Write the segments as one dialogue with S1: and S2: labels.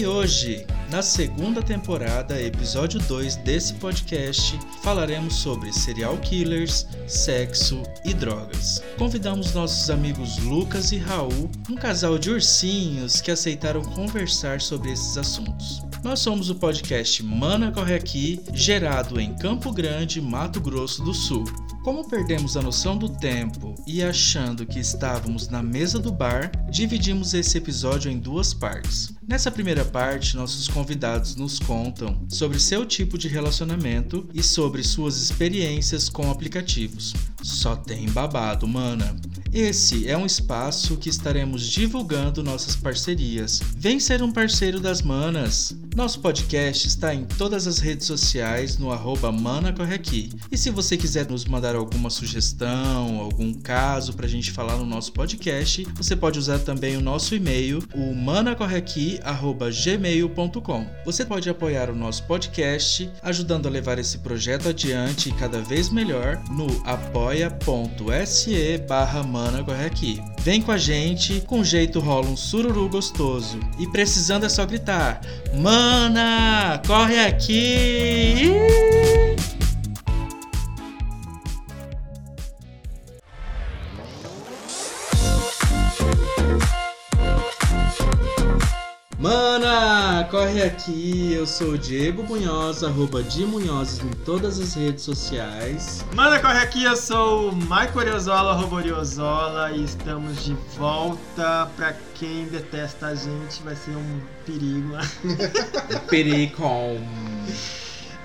S1: E hoje, na segunda temporada, episódio 2 desse podcast, falaremos sobre serial killers, sexo e drogas. Convidamos nossos amigos Lucas e Raul, um casal de ursinhos que aceitaram conversar sobre esses assuntos. Nós somos o podcast Mana Corre Aqui, gerado em Campo Grande, Mato Grosso do Sul. Como perdemos a noção do tempo e achando que estávamos na mesa do bar, dividimos esse episódio em duas partes. Nessa primeira parte, nossos convidados nos contam sobre seu tipo de relacionamento e sobre suas experiências com aplicativos. Só tem babado, mana. Esse é um espaço que estaremos divulgando nossas parcerias. Vem ser um parceiro das manas. Nosso podcast está em todas as redes sociais no arroba. E se você quiser nos mandar alguma sugestão, algum caso para a gente falar no nosso podcast, você pode usar também o nosso e-mail, o manacorreaqui.gmail.com. Você pode apoiar o nosso podcast, ajudando a levar esse projeto adiante cada vez melhor no apoia.se barra. Vem com a gente, com jeito rola um sururu gostoso. E precisando é só gritar: Mana, corre aqui! Mana, corre aqui! Eu sou o Diego Munhoz, arroba de Munhozes em todas as redes sociais.
S2: Mana, corre aqui! Eu sou o Maico Oriozola, arroba Oriozola, e estamos de volta. Pra quem detesta a gente, vai ser um perigo.
S1: Pericom.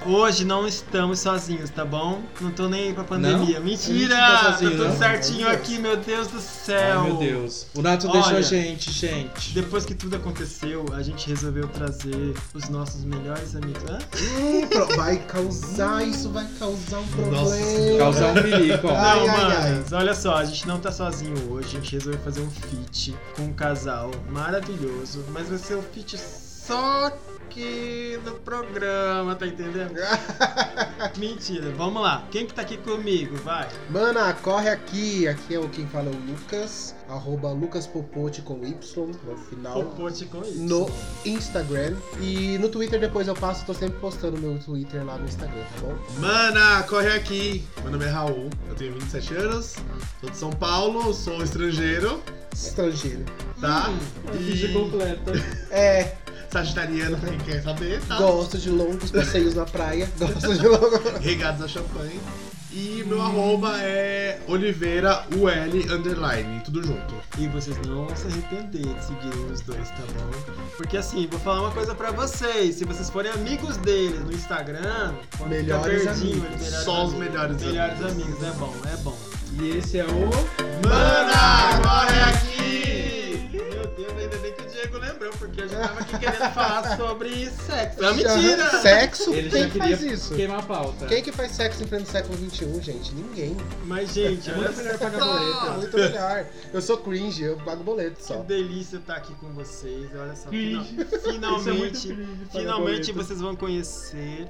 S2: Hoje não estamos sozinhos, tá bom? Não tô nem aí pra pandemia.
S1: Não?
S2: Mentira!
S1: Tá sozinho,
S2: tá tudo
S1: não?
S2: certinho aqui, meu Deus do céu!
S1: Ai meu Deus. O Nato
S2: Olha,
S1: deixou a gente, gente.
S2: Depois que tudo aconteceu, a gente resolveu trazer os nossos melhores amigos. Hã?
S3: Hum, vai causar, isso vai causar um problema.
S1: Causar um perigo.
S3: Ai,
S2: não,
S3: ai,
S2: manos, olha só, a gente não tá sozinho hoje, a gente resolveu fazer um feat com um casal maravilhoso, mas vai ser um feat só que no programa, tá entendendo? Mentira, vamos lá. Quem que tá aqui comigo? Vai.
S3: Mana, corre aqui. Aqui é o quem fala é o Lucas. Arroba Lucas Popote com Y no final.
S2: Popote com isso.
S3: No Instagram. E no Twitter depois eu passo, tô sempre postando meu Twitter lá no Instagram, tá bom?
S4: Mana, corre aqui! Meu nome é Raul, eu tenho 27 anos, sou de São Paulo, sou estrangeiro,
S3: Estrangeiro.
S4: tá?
S2: Ficha
S4: E
S2: completa.
S3: É,
S4: sagitariano, quem quer saber, tá?
S3: gosto de longos passeios na praia. Gosto de longos.
S4: Regados a champanhe. E meu arroba é Oliveira UL underline, tudo junto.
S2: E vocês não vão se arrepender de seguirem os dois, tá bom? Porque assim, vou falar uma coisa pra vocês. Se vocês forem amigos deles no Instagram, pode
S3: Melhores
S2: ficar perdido,
S3: amigos.
S2: melhores
S4: Só os
S2: amigos.
S4: melhores
S2: Melhores
S4: amigos.
S2: amigos, é bom, é bom.
S1: E esse é o.
S4: Mana, corre aqui!
S2: Meu Deus, ainda bem que o Diego lembrou, porque eu já tava aqui querendo falar sobre sexo. É mentira!
S3: Sexo?
S1: Ele
S3: Quem
S1: já
S3: que
S1: queria
S3: faz isso?
S1: queimar a pauta.
S3: Quem que faz sexo em pleno século XXI, gente? Ninguém.
S2: Mas, gente, olha
S1: Muito melhor pagar boleto.
S3: Muito melhor. Eu sou cringe, eu pago boleto
S2: Que
S3: só.
S2: delícia estar aqui com vocês. Olha só,
S1: Cringe.
S2: final-
S1: é
S2: finalmente,
S1: cringe, pagar
S2: finalmente
S1: boleto.
S2: vocês vão conhecer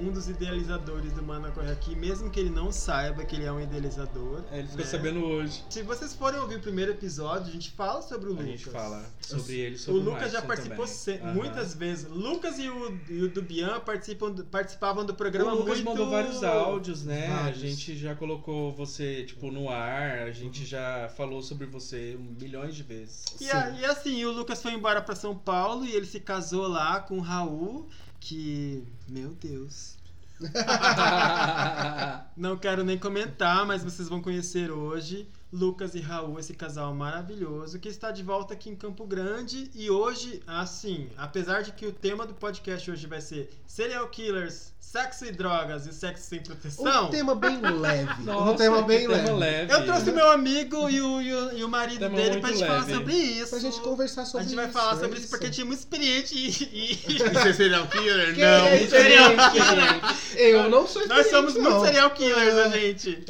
S2: um dos idealizadores do Mana Corre Aqui, mesmo que ele não saiba que ele é um idealizador.
S1: É, ele ficou
S2: né?
S1: sabendo hoje.
S2: Se vocês forem ouvir o primeiro episódio, a gente fala sobre o
S1: A
S2: Lucas.
S1: gente fala sobre ele,
S2: O
S1: sobre o
S2: Lucas já participou se-
S1: Aham.
S2: muitas vezes. Lucas e o, e o Dubian participam, do- participavam do
S1: O
S2: programa
S1: Lucas
S2: muito...
S1: mandou vários áudios, né?
S2: Vários.
S1: A gente já colocou você, tipo, no ar, a gente já falou sobre você milhões de vezes.
S2: E, a- e assim, o Lucas foi embora pra São Paulo e ele se casou lá com o Raul, que. Meu Deus. Não quero nem comentar, mas vocês vão conhecer hoje Lucas e Raul, esse casal maravilhoso que está de volta aqui em Campo Grande. E hoje, assim, apesar de que o tema do podcast hoje vai ser serial killers, sexo e drogas e sexo sem proteção.
S3: Um tema bem leve.
S1: Nossa,
S3: um tema
S1: que
S3: bem
S1: tema
S3: leve.
S2: Eu trouxe meu amigo e o, e o, e o marido
S1: Tema
S2: dele
S1: muito
S2: pra gente falar
S1: leve.
S2: sobre isso.
S3: Pra gente conversar sobre
S2: A
S3: isso.
S2: gente vai falar
S3: é
S2: sobre isso porque a gente é muito experiente e. e-
S4: E ser serial killer?
S3: Quem
S4: Não.
S3: é
S2: Serial
S3: experiente? Eu não sou
S2: Nós somos muito
S3: não.
S2: serial killers, a gente.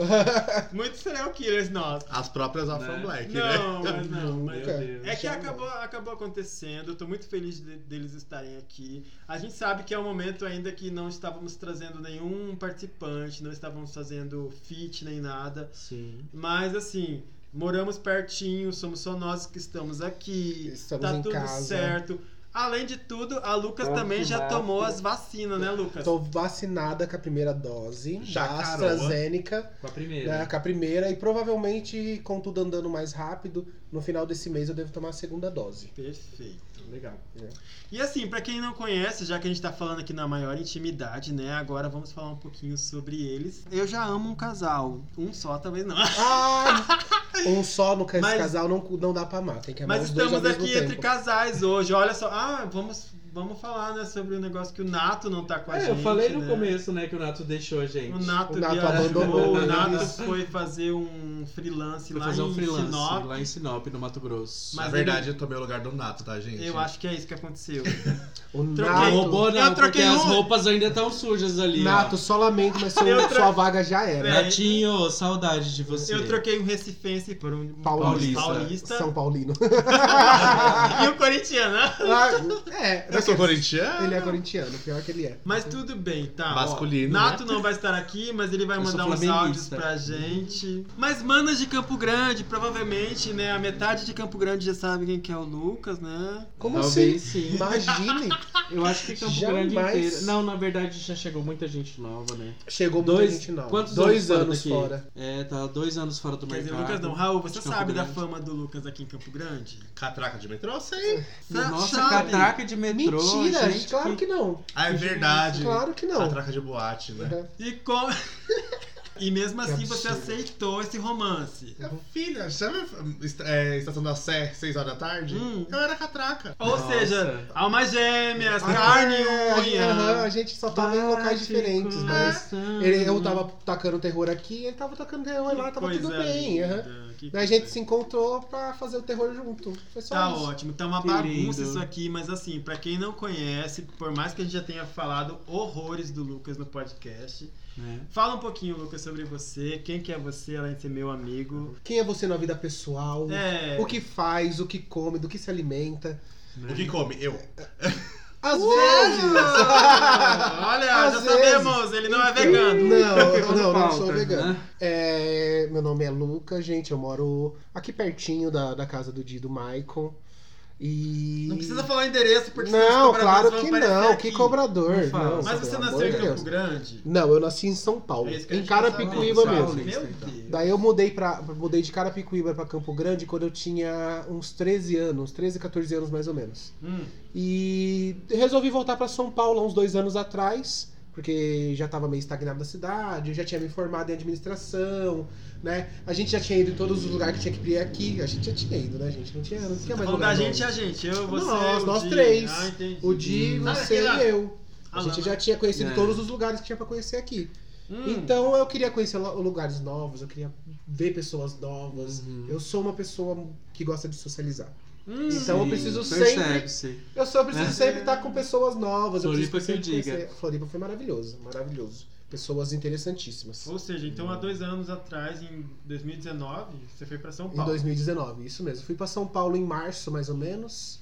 S2: Muitos serial killers nós.
S4: As próprias
S1: Né?
S4: Afro Black,
S2: Não,
S4: né?
S2: mas não, mas.
S1: Meu. Deus.
S2: É que acabou, acabou acontecendo, eu tô muito feliz de- deles estarem aqui. A gente sabe que é um momento ainda que não estávamos trazendo nenhum participante, não estávamos fazendo feat nem nada.
S1: Sim.
S2: Mas assim, moramos pertinho, somos só nós que estamos aqui.
S3: Estamos
S2: tá
S3: em
S2: tudo
S3: casa.
S2: certo. Além de tudo, a Lucas
S5: Nossa,
S2: também já tomou as vacinas, né, Lucas?
S3: Tô vacinada com a primeira dose
S4: Já
S3: da. AstraZeneca,
S5: Com a primeira.
S3: né, com a primeira, e provavelmente, com tudo andando mais rápido, no final desse mês eu devo tomar a segunda dose.
S2: Perfeito.
S5: Legal.
S2: E assim, pra quem não conhece, já que a gente tá falando aqui na maior intimidade, né? Agora vamos falar um pouquinho sobre eles. Eu já amo um casal. Um só, talvez não.
S3: Ah, um só no
S2: Mas-
S3: casal não, não dá pra amar, tem que amar
S2: Mas estamos aqui
S3: tempo.
S2: entre casais hoje. Olha só. Ah, vamos, vamos falar, né, sobre o negócio que o Nato não tá com a
S5: É,
S2: gente.
S5: eu falei no
S2: né?
S5: começo, né, que o Nato deixou a gente.
S2: O Nato,
S3: O Nato
S2: viajou,
S3: abandonou
S2: o Nato
S3: eles.
S2: foi fazer um freelance
S5: Foi
S2: lá
S5: fazer um
S2: em
S5: freelance
S2: Sinop.
S5: lá em Sinop, no Mato Grosso.
S2: Mas
S4: Na verdade, eu tomei o lugar do Nato, tá, gente?
S2: Eu acho que é isso que aconteceu.
S3: O
S2: Troquei.
S3: Nato,
S5: roubou
S2: Eu
S5: não, porque
S2: troquei
S5: as
S2: um.
S5: roupas ainda estão sujas ali,
S3: Nato,
S5: ó.
S3: só lamento, mas seu-
S2: Eu tra-
S3: sua vaga já era.
S2: É.
S5: Natinho, saudade de você.
S2: Eu troquei um recifense por um
S3: Paulista.
S2: paulista.
S3: São Paulino.
S2: e o corintiano, né?
S3: Ah, é,
S4: Eu sou corintiano.
S3: ele é corintiano, pior que ele é.
S2: Mas tudo bem, tá. ó.
S4: Masculino,
S2: Nato não vai estar aqui, mas ele vai
S5: Eu
S2: mandar uns áudios pra gente. Mas manas de Campo Grande, provavelmente, né? A metade de Campo Grande já sabe quem que é o Lucas, né?
S3: Como
S5: Talvez
S3: assim?
S5: sim.
S3: Imagine.
S5: Eu acho que Campo
S3: Jamais.
S5: Grande inteiro. Não, na verdade já chegou muita gente nova, né?
S3: Chegou muita
S5: Dois,
S3: gente não.
S5: quantos
S3: Dois
S5: anos,
S3: anos
S5: fora? É, tá dois anos fora do
S2: Quer dizer,
S5: mercado.
S2: Lucas não. Raul, você sabe da
S5: Grande.
S2: fama do Lucas aqui em Campo Grande?
S4: Catraca de metrô, sei.
S5: Nossa,
S2: Sabe?
S5: catraca de metrô,
S3: Mentira,
S5: gente.
S3: claro que não.
S4: Ah, é verdade.
S3: Claro que não.
S4: Catraca de boate, né?
S3: Uhum.
S2: E com... E mesmo assim você aceitou esse romance.
S4: Minha Filha, sabe é, Estação da Sé, 6 horas da tarde?
S2: Hum.
S4: Eu era catraca.
S2: Ou
S5: Nossa.
S2: seja, almas gêmeas,
S3: Ah,
S2: carne
S3: é, a gente- aham,
S2: unha.
S3: a gente só tava em locais diferentes, mas ele, eu tava tacando terror aqui, ele tava tacando terror lá, tava tudo bem. aham.
S2: Que
S3: Daí a gente se encontrou pra fazer o terror junto. Foi só
S2: Tá
S3: isso.
S2: ótimo, tá uma
S5: Que
S2: bagunça
S5: lindo.
S2: isso aqui, mas assim, pra quem não conhece, por mais que a gente já tenha falado horrores do Lucas no podcast,
S5: né?
S2: fala um pouquinho, Lucas, sobre você, quem que é você, além de ser meu amigo.
S3: Quem é você na vida pessoal?
S2: É.
S3: O que faz, o que come, do que se alimenta.
S4: O que come? Eu.
S3: Às vezes!
S2: Olha,
S3: Às
S2: já
S3: vezes.
S2: sabemos, ele não é vegano.
S3: Não, eu não, não sou vegano.
S5: né?
S3: É, meu nome é Lucas, gente. Eu moro aqui pertinho da, da casa do Di e do Maicon. E.
S2: Não precisa falar endereço, porque
S3: Não, claro que não.
S2: aqui.
S3: Que cobrador.
S5: Não.
S3: Não,
S2: Mas você nasceu em Campo
S3: Deus.
S2: Grande?
S3: Não, eu nasci em São Paulo.
S2: É
S3: em
S2: quer
S3: Carapicuíba mesmo.
S2: Meu Deus.
S3: Daí eu mudei para mudei de Carapicuíba pra Campo Grande quando eu tinha uns 13 anos, 13, 14 anos mais ou menos.
S2: Hum.
S3: E resolvi voltar pra São Paulo há uns dois anos atrás, porque já tava meio estagnado da cidade, eu já tinha me formado em administração, né? A gente já tinha ido em todos os lugares que tinha que ir aqui, a gente já tinha ido, né, gente? Não tinha, não tinha mais
S2: Falando
S3: lugar
S2: da
S3: novo.
S2: gente é a gente, eu, você,
S3: Nós,
S2: o
S3: nós
S2: Di.
S3: três.
S2: Ah, entendi.
S3: O Di,
S2: Sabe
S3: você
S2: aquela-
S3: e eu. A
S2: Ah,
S3: gente já tinha conhecido
S5: É.
S3: todos os lugares que tinha pra conhecer aqui.
S2: Hum.
S3: Então eu queria conhecer lu- lugares novos, eu queria ver pessoas novas.
S5: Uhum.
S3: Eu sou uma pessoa que gosta de socializar.
S2: Hum.
S3: Então eu
S5: Sim,
S3: preciso sempre-. Eu só preciso
S5: É.
S3: sempre estar com pessoas novas. Eu
S5: Floripa
S3: preciso
S5: que eu
S3: sempre
S5: diga.
S3: conhecer- Floripa foi maravilhoso, maravilhoso. Pessoas interessantíssimas.
S2: Ou seja, então há dois anos atrás, em 2019, você foi pra São
S3: Em
S2: Paulo.
S3: 2019, isso mesmo. Fui pra São Paulo em março, mais ou menos.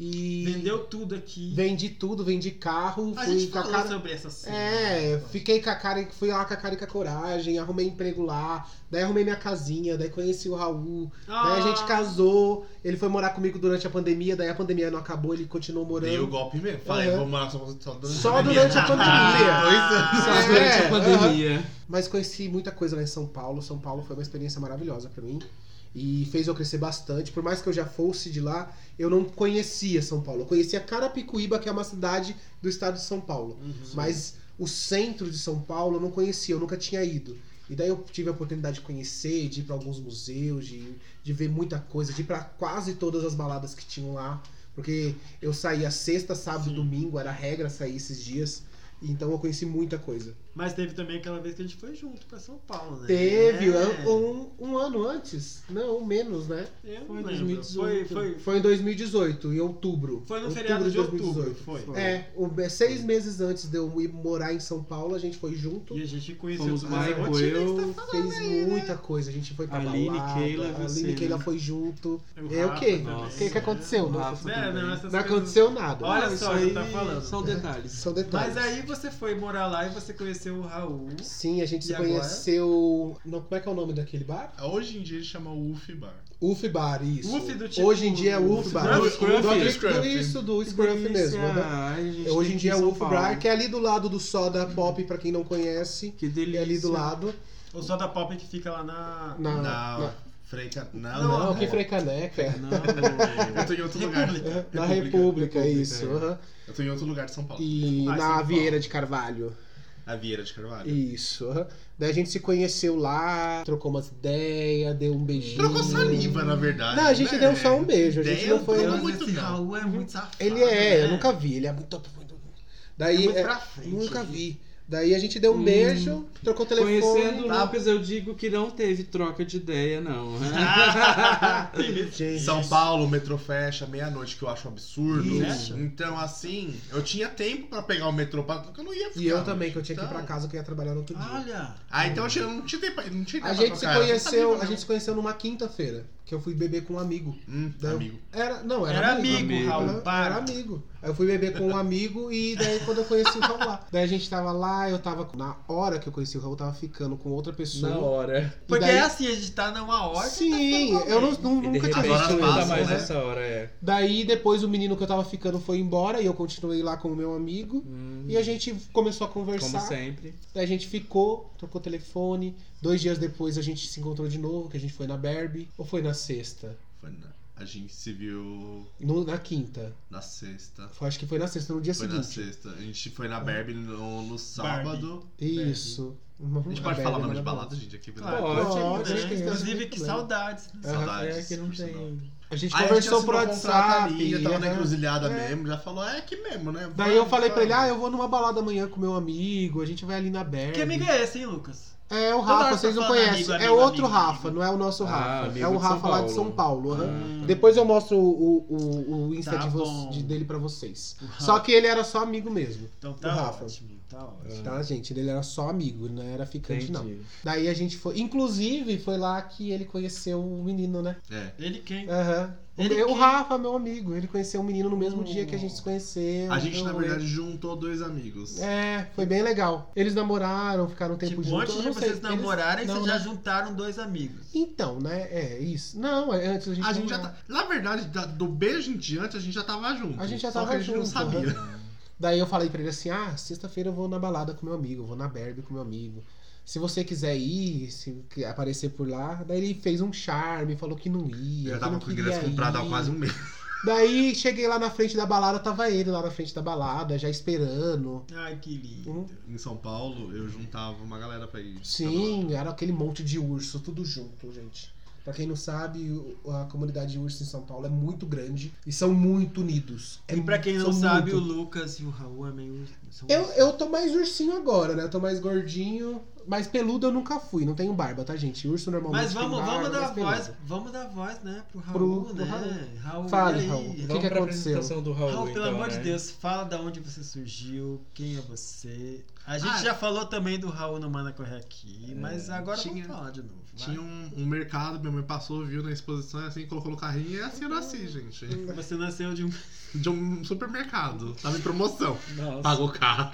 S3: E
S2: Vendeu tudo aqui.
S3: vendi tudo, vendi carro,
S2: A
S3: fui
S2: gente
S3: com a
S2: falou
S3: cara.
S2: sobre essa cena.
S3: É, fiquei com a cara, fui lá com a cara e com a coragem, arrumei emprego lá, daí arrumei minha casinha, daí conheci o Raul, daí a gente
S2: Ah.
S3: casou, ele foi morar comigo durante a pandemia, daí a pandemia não acabou, ele continuou morando.
S4: Dei o golpe mesmo. Falei,
S3: Aham.
S4: vou morar só, só durante
S3: Só
S4: a pandemia.
S3: durante a pandemia.
S5: Só
S3: É,
S5: durante a pandemia.
S3: Mas conheci muita coisa lá em São Paulo. São Paulo foi uma experiência maravilhosa pra mim. E fez eu crescer bastante. Por mais que eu já fosse de lá, eu não conhecia São Paulo. Eu conhecia Carapicuíba, que é uma cidade do estado de São Paulo.
S2: Uhum.
S3: Mas o centro de São Paulo eu não conhecia, eu nunca tinha ido. E daí eu tive a oportunidade de conhecer, de ir pra alguns museus, de, de ver muita coisa, de ir pra quase todas as baladas que tinham lá. Porque eu saía sexta, sábado,
S2: Sim.
S3: domingo, era regra sair esses dias. Então eu conheci muita coisa.
S2: Mas teve também aquela vez que a gente foi junto pra São Paulo, né?
S3: Teve
S2: É.
S3: um, um ano antes? Não, menos, né?
S2: Eu
S5: Foi em
S2: lembro.
S5: 2018.
S2: Foi, foi,
S3: Foi em 2018, em outubro.
S2: foi no
S3: Outubro
S2: feriado de outubro,
S3: 2018.
S2: foi.
S3: É, o- é, seis meses antes de eu ir morar em São Paulo, a gente foi junto.
S2: E a gente conheceu
S5: Fomos
S2: a
S5: Michael, eu,
S2: você tá falando
S3: Fez
S2: aí, né?
S3: muita coisa, a gente foi pra
S5: Aline,
S3: balada,
S5: Keila,
S3: a Aline e Keila
S5: né?
S3: foi junto.
S2: O
S3: É o quê? O que que
S2: né?
S3: aconteceu?
S5: O
S3: Não,
S2: É, não,
S3: não
S2: coisas-
S3: aconteceu nada.
S2: Olha
S5: Não,
S2: só, já tá
S5: aí
S2: falando.
S5: São detalhes.
S3: São detalhes.
S2: Mas aí você foi morar lá e você conheceu conheceu o Raul.
S3: Sim, a gente se
S2: agora?
S3: conheceu. Não, como é que é o nome daquele bar?
S4: Hoje em dia ele chama UF Bar.
S3: UF Bar, isso.
S2: UF do tipo-
S3: Hoje em dia é UF
S2: UF
S3: Bar.
S2: do
S3: Do-
S4: Scruff.
S3: do-
S4: Do Scruff.
S3: Isso, do Scruff mesmo. né?
S5: Ai,
S3: Hoje em dia é UF Bar, que é ali do lado do Soda Pop, pra quem não conhece.
S5: Que
S3: E
S5: delícia.
S3: ali do lado.
S2: O Soda Pop que fica lá na.
S3: Na,
S4: Na
S3: na-
S4: Freica. Não,
S3: não,
S2: Não,
S3: que
S2: é.
S3: Frecaneca.
S5: Não,
S4: Eu tô em outro lugar.
S2: República.
S3: Na República,
S4: República,
S3: isso.
S4: é.
S3: aham.
S4: Eu tô em outro lugar de São Paulo.
S3: E
S2: Ah,
S3: na
S2: São Paulo.
S3: Vieira de Carvalho.
S4: A Vieira de Carvalho.
S3: Isso. Daí a gente se conheceu lá, trocou umas ideias, deu um beijinho.
S4: Trocou saliva, na verdade.
S3: Não, a gente
S4: né?
S3: deu só um beijo. A gente
S4: Ideia
S3: não foi.
S2: Deus,
S4: muito
S2: esse. Raul é muito safado.
S3: Ele é, eu
S2: né?
S3: nunca vi. Ele é muito. muito-
S2: É
S3: Daí.
S2: muito
S3: é,
S2: pra frente.
S3: nunca
S2: ele.
S3: vi. Daí a gente deu um
S5: Hum.
S3: beijo, trocou o telefone.
S5: Conhecendo o
S3: tá?
S5: Lucas, eu digo que não teve troca de ideia, não.
S3: Gente,
S4: São Paulo, o metrô fecha meia-noite, que eu acho absurdo.
S2: Fecha?
S4: Então, assim, eu tinha tempo pra pegar o metrô, porque eu não ia ficar.
S3: E eu também, que eu tinha que ir
S4: Então-
S3: pra casa, que eu ia trabalhar no outro dia.
S2: Olha.
S4: Ah, então eu não tinha tempo, não tinha
S3: A
S4: tempo
S3: gente
S4: pra
S3: se conheceu, a gente se conheceu numa quinta-feira, que eu fui beber com um amigo.
S4: Hum,
S3: Daí eu-
S4: amigo.
S3: Era, não, era,
S2: Era
S3: amigo.
S2: amigo,
S5: amigo.
S2: Raul.
S3: Era,
S2: Para.
S3: era amigo. Aí eu fui beber com um amigo e daí quando eu conheci o Raul lá. Daí a gente tava lá, eu tava. Na hora que eu conheci o Raul, eu tava ficando com outra pessoa.
S5: Na hora.
S3: E
S2: Porque
S3: daí-
S2: é assim, a gente tá numa hora.
S3: Sim, eu não, não- nunca tinha visto isso.
S5: dá
S4: passam,
S5: mais
S4: né?
S5: essa hora, é.
S3: Daí depois o menino que eu tava ficando foi embora e eu continuei lá com o meu amigo.
S5: Hum,
S3: E a gente começou a
S5: Como
S3: conversar.
S5: sempre.
S3: Daí a gente ficou, trocou telefone. Dois dias depois a gente se encontrou de novo, que a gente foi na Barbie. Ou foi na sexta?
S4: Foi na- a gente se viu
S3: No- na quinta.
S4: na sexta.
S3: Foi- acho que foi na sexta, no dia
S4: Foi na
S3: seguinte.
S4: sexta. A gente foi na Barbie no, no sábado.
S3: Isso. Uhum.
S4: A gente pode
S3: A
S4: falar o
S3: Barbie
S4: nome de
S3: é
S4: balada, gente, aqui.
S2: Claro,
S5: Pode,
S3: Pode,
S2: né? Inclusive, que saudades.
S4: Saudades.
S5: É que não tem.
S3: A gente
S4: Aí
S3: conversou
S4: a gente
S3: por WhatsApp.
S4: ali, eu tava na encruzilhada
S3: É.
S4: mesmo, já falou, é aqui mesmo, né?
S3: Daí
S4: Vai,
S3: eu falei pra ele,
S4: vai.
S3: ah, eu vou numa balada amanhã com meu amigo, a gente vai ali na Barbie.
S2: Que amigo é esse, hein, Lucas?
S3: É o Rafa,
S2: você
S3: vocês não
S2: tá falando
S3: conhecem.
S2: amigo,
S3: é
S2: amigo,
S3: outro
S2: amigo,
S3: Rafa,
S2: amigo.
S3: não é o nosso
S5: Ah,
S3: Rafa.
S5: amigo
S3: É o Rafa lá de. São Paulo.
S5: Hum.
S3: Depois eu mostro o, o, o Insta
S2: Tá
S3: de dele pra vocês.
S2: O.
S3: Só que ele era só amigo mesmo.
S2: Então
S3: O
S2: tá
S3: Rafa.
S2: ótimo, tá ótimo.
S3: Tá, gente? Ele era só amigo, não era ficante, não.
S5: Entendi.
S3: Daí a gente foi. Inclusive, foi lá que ele conheceu o menino, né?
S4: É.
S2: Ele quem?
S3: Aham. O
S2: Ele
S3: o
S2: quem?
S3: Rafa, meu amigo, ele conheceu o menino no mesmo dia que a gente se conheceu.
S4: A gente,
S3: deu
S4: na
S3: rolê.
S4: verdade, juntou dois amigos.
S3: É, foi bem legal. Eles namoraram, ficaram um tempo
S2: Tipo,
S3: juntos.
S2: antes
S3: eu
S2: de
S3: não sei,
S2: vocês
S3: eles-
S2: namorarem,
S3: não,
S2: vocês já
S3: né?
S2: juntaram dois amigos.
S3: Então, né? É isso. Não, é antes a gente.
S4: A gente já tá. Na verdade, da- do beijo em diante, a gente já tava junto.
S3: A gente já
S4: só
S3: tava
S4: que a gente não
S3: junto,
S4: sabia.
S3: Daí eu falei pra ele assim: ah, sexta-feira eu vou na balada com meu amigo, eu vou na Barbie com meu amigo. Se você quiser ir, se aparecer por lá. Daí ele fez um charme, falou que não ia.
S4: Eu já
S3: que
S4: tava
S3: não
S4: com o ingresso comprado há quase um mês.
S3: Daí cheguei lá na frente da balada, tava ele lá na frente da balada, já esperando.
S2: Ai, que lindo.
S3: Hum.
S4: Em São Paulo, eu juntava uma galera pra ir.
S3: Sim, era aquele monte de urso, tudo junto, gente. Pra quem não sabe, o- a comunidade de urso em São Paulo é muito grande e são muito unidos. É
S2: E pra quem não sabe, o
S3: muito.
S2: Lucas e o Raul é meio. são-
S3: Eu, eu tô mais ursinho agora, né? Eu tô mais gordinho. Mas peludo eu nunca fui, não tenho barba, tá, gente? Urso normalmente.
S2: Mas vamos,
S3: tem barba,
S2: vamos dar voz, vamos dar voz, né, pro Raul,
S3: Pro- pro
S2: né? Raul,
S3: Fale,
S2: e aí?
S3: Raul. O que
S5: Vamos
S3: que
S5: pra
S3: aconteceu?
S5: apresentação do Raul,
S2: Raul, pelo
S5: então,
S2: amor
S5: né?
S2: de Deus, fala da onde você surgiu, quem é você. A gente
S4: Ah,
S2: já falou também do Raul no Manda Correr aqui, mas agora
S4: tinha-
S2: vamos falar de novo.
S4: Tinha um, um mercado, minha mãe passou, viu na exposição, assim, colocou no carrinho e assim eu nasci, gente.
S2: Você nasceu de um.
S4: De um supermercado. Tava em promoção.
S5: Nossa.
S4: Pagou caro.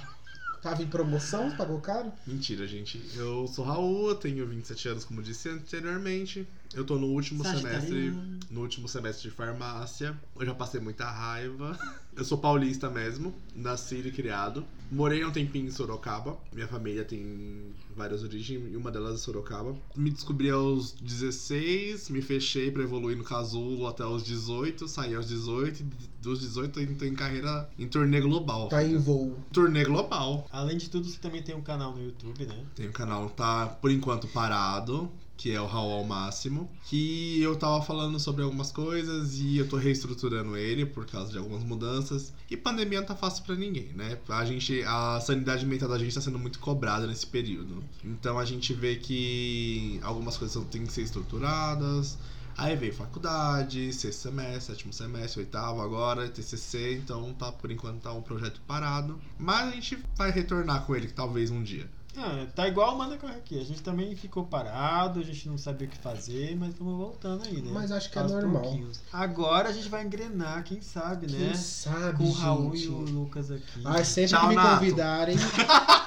S3: Tava em promoção, pagou caro?
S4: Mentira, gente. Eu sou Raul, tenho 27 anos, como disse anteriormente. Eu tô no último semestre.
S2: Sagitariano.
S4: No último semestre de farmácia. Eu já passei muita raiva. Eu sou paulista mesmo, nasci e criado. Morei um tempinho em Sorocaba. Minha família tem várias origens e uma delas é Sorocaba. Me descobri aos 16, me fechei pra evoluir no casulo até os 18, saí aos 18, e dos 18 eu tô em carreira em turnê global.
S3: Tá em voo.
S4: Turnê global.
S2: Além de tudo, você também tem um canal no YouTube, né?
S4: Tem um canal tá por enquanto parado, que é o Raul ao Máximo, que eu tava falando sobre algumas coisas e eu tô reestruturando ele por causa de algumas mudanças. E pandemia não tá fácil pra ninguém, né? A gente, a sanidade mental da gente tá sendo muito cobrada nesse período. Então a gente vê que algumas coisas têm que ser estruturadas. Aí veio faculdade, sexto semestre, sétimo semestre, oitavo agora, TCC, então tá por enquanto tá um projeto parado, mas a gente vai retornar com ele talvez um dia.
S2: Ah, tá igual o Manda Correr aqui. A gente também ficou parado, a gente não sabia o que fazer, mas estamos voltando aí, né?
S3: Mas acho que é normal.
S2: pouquinhos. Agora a gente vai engrenar, quem sabe,
S3: Quem
S2: né?
S3: sabe,
S2: Com o Raul
S3: gente.
S2: e o Lucas aqui.
S3: Ai, sempre
S4: Tchau,
S3: que me
S4: Nato.
S3: convidarem.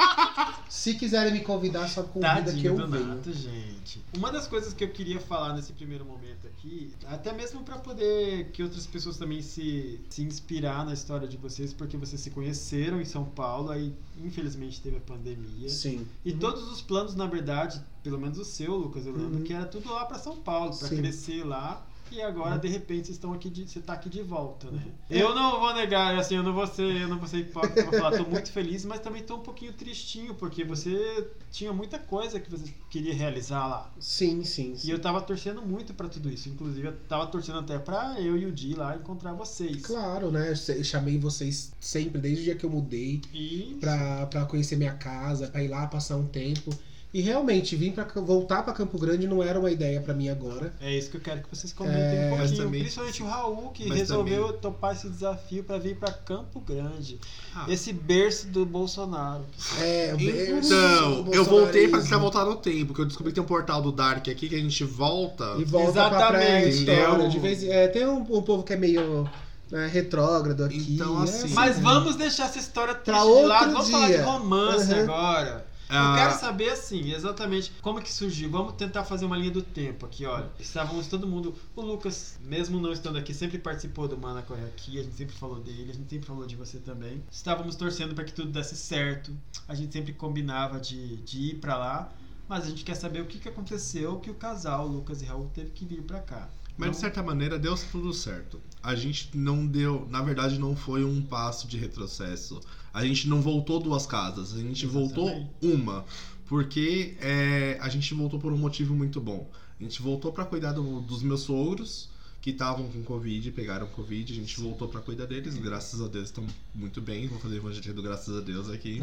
S3: Se quiserem me convidar, só convida que
S2: Tadinho
S3: eu
S2: do
S3: venho.
S2: Nato, gente. Uma das coisas que eu queria falar nesse primeiro momento aqui, até mesmo pra poder que outras pessoas também se, se inspirar na história de vocês, porque vocês se conheceram em São Paulo, aí infelizmente teve a pandemia.
S3: Sim.
S2: E todos os planos, na verdade, pelo menos o seu, Lucas, eu lembro
S3: Uhum.
S2: que era tudo lá pra São Paulo,
S3: Sim.
S2: crescer lá. E agora, de repente, vocês estão aqui de, você tá aqui de volta, né?
S3: Uhum.
S2: Eu não vou negar, assim, eu não vou ser, eu não vou ser hipócrita, vou falar, tô muito feliz, mas também tô um pouquinho tristinho, porque você tinha muita coisa que você queria realizar lá.
S3: Sim, sim.
S2: E
S3: sim.
S2: eu tava torcendo muito pra tudo isso. Inclusive, eu tava torcendo até pra eu e o Di lá encontrar vocês.
S3: Claro, né? Eu chamei vocês sempre, desde o dia que eu mudei,
S2: E
S3: pra, pra conhecer minha casa, pra ir lá passar um tempo. E realmente, vir para voltar pra Campo Grande não era uma ideia pra mim agora.
S2: é isso que eu quero que vocês comentem
S3: É,
S2: um
S4: mas
S2: pouquinho.
S4: também-
S2: Principalmente o Raul, que
S4: mas
S2: resolveu topar esse desafio pra vir pra Campo Grande.
S4: Ah.
S2: Esse berço do Bolsonaro.
S3: É,
S4: Então, eu voltei pra tentar voltar no tempo, porque eu descobri que tem um portal do Dark aqui que a gente volta.
S3: E volta pra
S2: Exatamente,
S3: pré-história.
S4: entendeu?
S3: De vez, é, tem um, um povo que é meio né, retrógrado aqui.
S4: Então,
S3: é
S4: assim,
S2: Mas
S3: né?
S2: vamos deixar essa história triste
S3: Pra
S2: de lado. Vamos falar de
S3: dia.
S2: romance
S3: Uhum.
S2: agora. Eu
S4: Ah.
S2: quero saber, assim, exatamente como que surgiu. Vamos tentar fazer uma linha do tempo aqui, olha. Estávamos todo mundo. O Lucas, mesmo não estando aqui, sempre participou do Mana Corre Aqui. A gente sempre falou dele, a gente sempre falou de você também. Estávamos torcendo para que tudo desse certo. A gente sempre combinava de, de ir para lá. Mas a gente quer saber o que, que aconteceu que o casal, Lucas e Raul, teve que vir para cá.
S4: Mas de certa maneira deu tudo certo. A gente não deu, na verdade não foi um passo de retrocesso. A gente não voltou duas casas, a gente voltou
S2: Exatamente.
S4: uma. Porque é, a gente voltou por um motivo muito bom. A gente voltou pra cuidar do- dos meus sogros, que estavam com Covid, pegaram Covid. A gente voltou pra cuidar deles, graças a Deus estão muito bem. Vou fazer evangelho do graças a Deus aqui.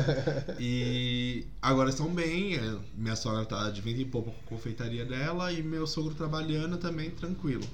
S4: e agora estão bem. é, Minha sogra tá de vento em pouco com a confeitaria dela e meu sogro trabalhando também tranquilo.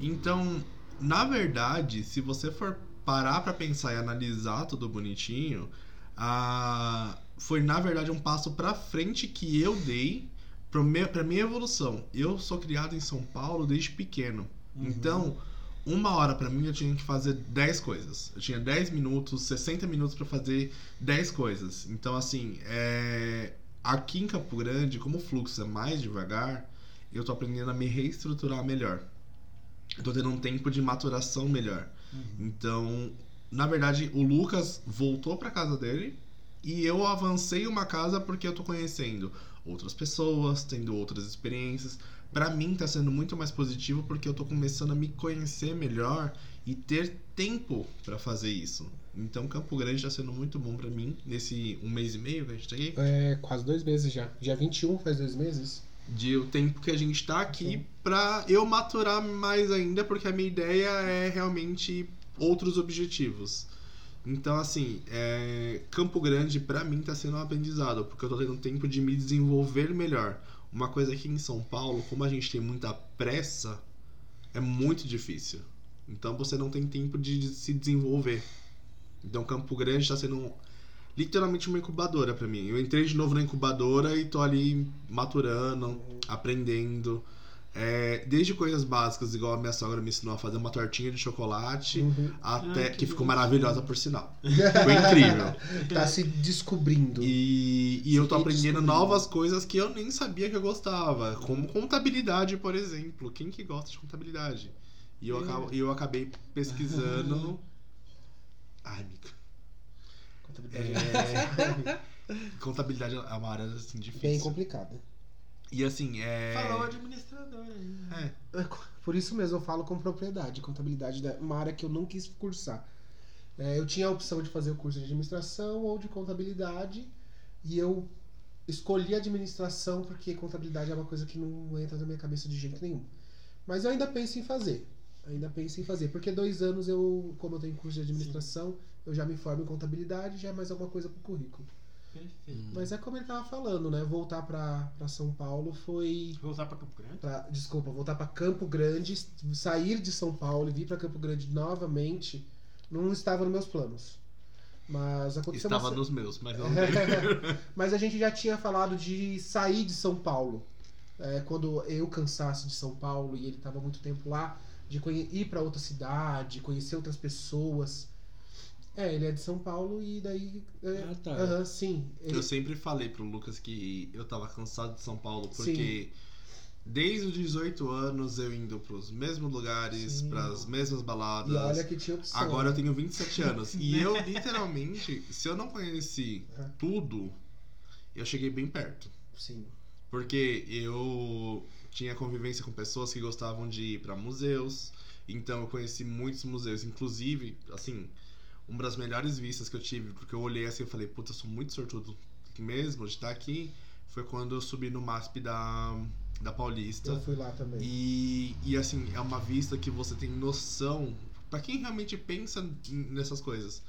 S4: Então, na verdade, se você for parar pra pensar e analisar tudo bonitinho, ah, foi na verdade um passo pra frente que eu dei pra minha evolução. Eu sou criado em São Paulo desde pequeno. Então, uma hora pra mim eu tinha que fazer 10 coisas. Eu tinha 10 minutos, 60 minutos pra fazer 10 coisas. Então, assim, é... aqui em Campo Grande, como o fluxo é mais devagar, eu tô aprendendo a me reestruturar melhor. Eu tô tendo um tempo de maturação melhor. Então, na verdade, o Lucas voltou pra casa dele e eu avancei uma casa porque eu tô conhecendo outras pessoas, tendo outras experiências. Pra mim tá sendo muito mais positivo porque eu tô começando a me conhecer melhor e ter tempo pra fazer isso. Então Campo Grande tá sendo muito bom pra mim nesse um mês e meio que a gente tá aqui.
S3: É, quase dois meses já. Dia 21 faz dois meses.
S4: De o tempo que a gente tá aqui pra eu maturar mais ainda, porque a minha ideia é realmente outros objetivos. Então, assim, é, Campo Grande pra mim tá sendo um aprendizado, porque eu tô tendo tempo de me desenvolver melhor. Uma coisa aqui em São Paulo, como a gente tem muita pressa, é muito difícil. Então você não tem tempo de se desenvolver. Então Campo Grande tá sendo literalmente uma incubadora pra mim. Eu entrei de novo na incubadora e tô ali maturando, aprendendo. É, desde coisas básicas, igual a minha sogra me ensinou a fazer uma tortinha de chocolate,
S3: Uhum.
S4: até
S2: Ah,
S4: que,
S2: que
S4: ficou maravilhosa por sinal. Foi incrível.
S3: Tá se descobrindo.
S4: E, e eu tô aprendendo novas coisas que eu nem sabia que eu gostava, como contabilidade, por exemplo. Quem que gosta de contabilidade? E eu, acabo, e eu acabei pesquisando. Ai, amiga.
S3: Contabilidade
S4: É... contabilidade é uma área assim
S3: Bem
S4: difícil.
S3: complicada.
S4: E assim, é.
S2: Falou administrador aí.
S4: É,
S3: Por isso mesmo eu falo com propriedade. Contabilidade é uma área que eu não quis cursar. É, eu tinha a opção de fazer o curso de administração ou de contabilidade. E eu escolhi administração porque contabilidade é uma coisa que não entra na minha cabeça de jeito nenhum. Mas eu ainda penso em fazer. Ainda penso em fazer. Porque dois anos eu, como eu tenho curso de administração, eu já me formo em contabilidade, já é mais alguma coisa pro currículo.
S2: Perfeito.
S3: Mas é como ele tava falando, né? Voltar pra, pra São Paulo foi
S2: Voltar pra Campo Grande?
S3: pra, desculpa, voltar para Campo Grande, sair de São Paulo e vir para Campo Grande novamente, não estava nos meus planos. Mas aconteceu
S4: estava
S3: uma...
S4: nos meus, mas não.
S3: Mas a gente já tinha falado de sair de São Paulo. É, quando eu cansasse de São Paulo e ele estava muito tempo lá, de ir para outra cidade, conhecer outras pessoas. É, ele é de São Paulo e daí. é,
S1: Ah, tá.
S3: aham, sim. Ele-
S4: Eu sempre falei pro Lucas que eu tava cansado de São Paulo, porque desde os 18 anos eu indo pros mesmos lugares,
S3: Sim.
S4: pras mesmas baladas.
S3: E olha que tinha opção.
S4: Agora eu
S3: né?
S4: tenho 27 anos. E eu, literalmente, se eu não conheci
S3: É.
S4: tudo, eu cheguei bem perto.
S3: Sim.
S4: Porque eu tinha convivência com pessoas que gostavam de ir pra museus. Então eu conheci muitos museus. Inclusive, assim, uma das melhores vistas que eu tive, porque eu olhei assim e falei, puta, eu sou muito sortudo mesmo de estar aqui, foi quando eu subi no MASP da, da Paulista.
S3: Eu fui lá também.
S4: E, e assim, é uma vista que você tem noção, pra quem realmente pensa nessas coisas,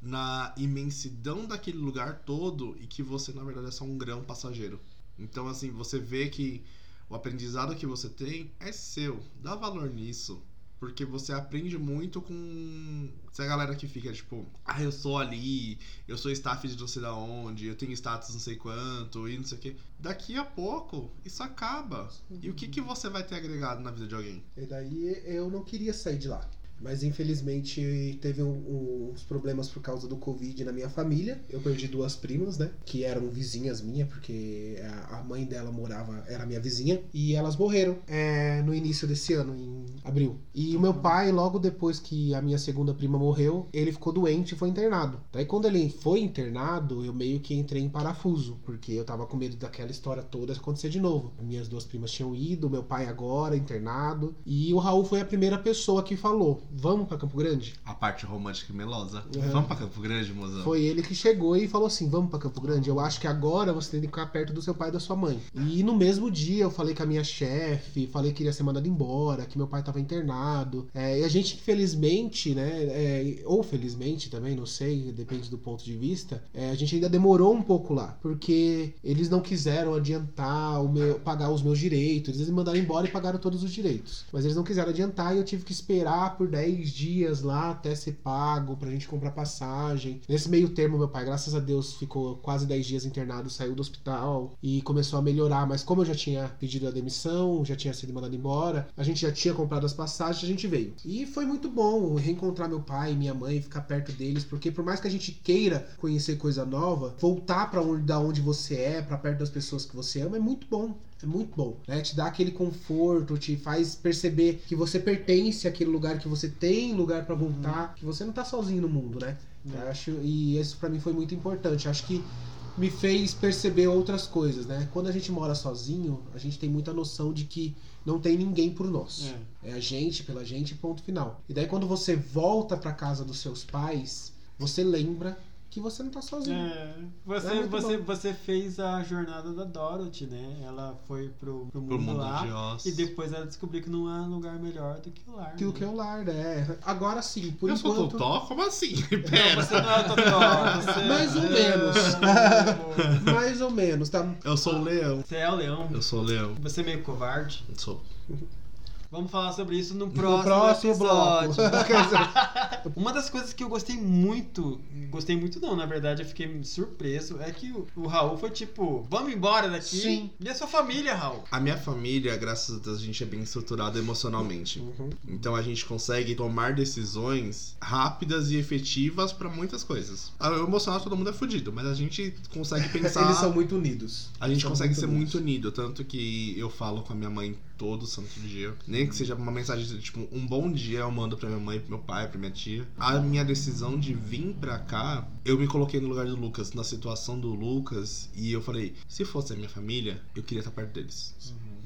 S4: na imensidão daquele lugar todo e que você na verdade é só um grão passageiro. Então assim, você vê que o aprendizado que você tem é seu. Dá valor nisso. Porque você aprende muito com. Se a galera que fica, tipo, ah, eu sou ali, eu sou staff de não sei da onde, eu tenho status não sei quanto, e não sei o quê. Daqui a pouco, isso acaba. E o que, que você vai ter agregado na vida de alguém?
S3: E daí eu não queria sair de lá. Mas infelizmente teve um- uns problemas por causa do Covid na minha família. Eu perdi duas primas, né? Que eram vizinhas minhas, porque a a mãe dela morava, era minha vizinha. E elas morreram é, no início desse ano, em abril. E o meu pai, logo depois que a minha segunda prima morreu, ele ficou doente e foi internado. Daí quando ele foi internado, eu meio que entrei em parafuso, porque eu tava com medo daquela história toda acontecer de novo. Minhas duas primas tinham ido, meu pai agora internado. E o Raul foi a primeira pessoa que falou: Vamos pra Campo Grande?
S4: A parte romântica e melosa.
S3: Uhum.
S4: Vamos pra Campo Grande, mozão?
S3: Foi ele que chegou e falou assim: Vamos pra Campo Grande? Eu acho que agora você tem que ficar perto do seu pai e da sua mãe. E no mesmo dia eu falei com a minha chefe, falei que iria ser mandado embora, que meu pai tava internado. É, e a gente, infelizmente, né? é, ou felizmente também, não sei, depende do ponto de vista, é, a gente ainda demorou um pouco lá, porque eles não quiseram adiantar o meu, pagar os meus direitos. Eles me mandaram embora e pagaram todos os direitos. Mas eles não quiseram adiantar e eu tive que esperar por 10 dias lá até ser pago pra gente comprar passagem. Nesse meio termo, meu pai, graças a Deus, ficou quase 10 dias internado, saiu do hospital e começou a melhorar. Mas como eu já tinha pedido a demissão, já tinha sido mandado embora, a gente já tinha comprado as passagens, a gente veio. E foi muito bom reencontrar meu pai e minha mãe, ficar perto deles, porque por mais que a gente queira conhecer coisa nova, voltar pra onde, da onde você é, pra perto das pessoas que você ama, é muito bom. É muito bom, né? Te dá aquele conforto, te faz perceber que você pertence àquele lugar, que você tem lugar pra voltar, que você não tá sozinho no mundo, né? Eu acho, e isso pra mim foi muito importante. Acho que me fez perceber outras coisas, né? Quando a gente mora sozinho, a gente tem muita noção de que não tem ninguém por nós.
S2: É.
S3: É a gente pela gente, ponto final. E daí quando você volta pra casa dos seus pais, você lembra que você não tá sozinho.
S2: É, você,
S3: É
S2: você,
S3: bom.
S2: você fez a jornada da Dorothy, né? Ela foi pro, pro mundo,
S4: Pro mundo
S2: lá
S4: de Oz.
S2: e depois ela descobriu que não há lugar melhor do que o lar.
S3: Aquilo
S2: né?
S3: que é o lar, né? Agora sim, por
S4: eu sou
S3: enquanto.
S4: Totó? Como assim?
S2: Não,
S4: Pera.
S2: você não é o Totó, você
S3: Mais ou
S2: é
S3: menos. Mais ou menos, tá?
S4: Eu sou o leão.
S2: Você é o leão.
S4: Eu sou o leão.
S2: Você é meio covarde.
S4: Eu sou.
S2: Vamos falar sobre isso no
S3: No
S2: próximo,
S3: próximo
S2: episódio.
S3: bloco. Quer dizer,
S2: Uma das coisas que eu gostei muito, gostei muito não, na verdade eu fiquei surpreso, é que o, o Raul foi tipo, vamos embora daqui.
S3: Sim.
S2: E a sua família, Raul?
S4: A minha família, graças a Deus, a gente é bem estruturado emocionalmente.
S3: Uhum.
S4: Então a gente consegue tomar decisões rápidas e efetivas pra muitas coisas. Ah, O emocional todo mundo é fudido, mas a gente consegue pensar.
S3: Eles são muito unidos.
S4: A gente
S3: São
S4: consegue ser
S3: unidos.
S4: muito unido, tanto que eu falo com a minha mãe todo santo dia. Nem que seja uma mensagem de, tipo, um bom dia eu mando pra minha mãe, pro meu pai, pra minha tia. A minha decisão de vir pra cá, eu me coloquei no lugar do Lucas, na situação do Lucas, e eu falei, se fosse a minha família, eu queria estar perto deles.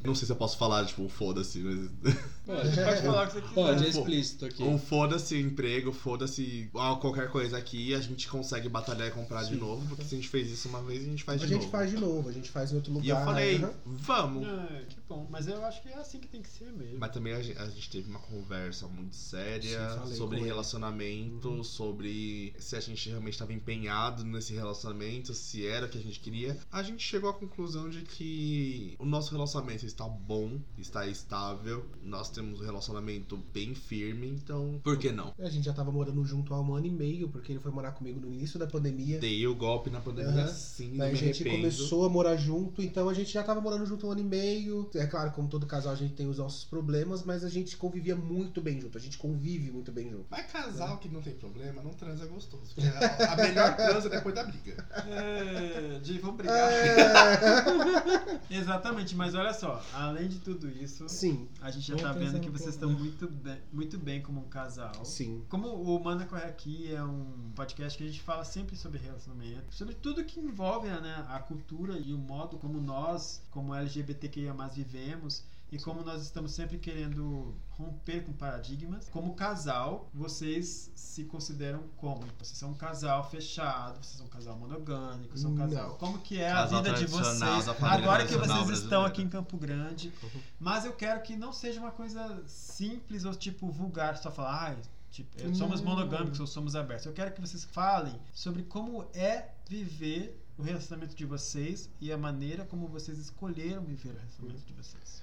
S4: Não sei se eu posso falar, tipo, um foda-se, mas.
S1: Pode,
S2: Pode falar o que você quiser.
S1: Pode, é explícito aqui.
S4: Um foda-se o emprego, foda-se qualquer coisa aqui, a gente consegue batalhar e comprar de
S3: Sim.
S4: novo, porque se a gente fez isso uma vez, a gente faz
S3: A
S4: de
S3: gente
S4: novo.
S3: faz de novo, a gente faz em outro lugar.
S4: E eu falei,
S3: Uhum.
S4: vamos.
S2: É, que bom. Mas eu acho que é assim que tem que ser mesmo.
S4: Mas também a gente, a gente teve uma conversa muito séria
S3: Sim,
S4: sobre relacionamento,
S3: Uhum.
S4: sobre se a gente realmente estava empenhado nesse relacionamento, se era o que a gente queria. A gente chegou à conclusão de que o nosso relacionamento está bom, está estável, nós temos um relacionamento bem firme, então por que não?
S3: A gente já tava morando junto há um ano e meio, porque ele foi morar comigo no início da pandemia.
S4: Dei o golpe na pandemia,
S3: Aham.
S4: sim, não me
S3: a gente
S4: arrependo.
S3: começou a morar junto, então a gente já tava morando junto um ano e meio. É claro, como todo casal, a gente tem os nossos problemas, mas a gente convivia muito bem junto. A gente convive muito bem junto.
S4: Mas casal que não tem problema, não transa gostoso. Porque a a melhor transa é depois da briga.
S2: É, de vamos brigar.
S3: É...
S2: Exatamente, mas olha só, além de tudo isso,
S3: Sim,
S2: a gente já
S3: Vamos
S2: tá vendo que
S3: um
S2: vocês estão muito bem, muito bem como um casal.
S3: sim.
S2: Como o Manda Corre Aqui é um podcast que a gente fala sempre sobre relacionamento, sobre tudo que envolve né, a cultura e o modo como nós, como LGBTQIA+, vivemos e como nós estamos sempre querendo romper com paradigmas. Como casal, vocês se consideram como? Vocês são um casal fechado, vocês são um casal monogâmico, são um
S3: Não.
S2: casal. Como que é
S6: Casal
S2: a vida de vocês agora que vocês estão aqui em Campo Grande? Mas eu quero que não seja uma coisa simples ou tipo vulgar, só falar, ai, tipo, somos monogâmicos ou somos abertos. Eu quero que vocês falem sobre como é viver o relacionamento de vocês e a maneira como vocês escolheram viver o relacionamento de vocês.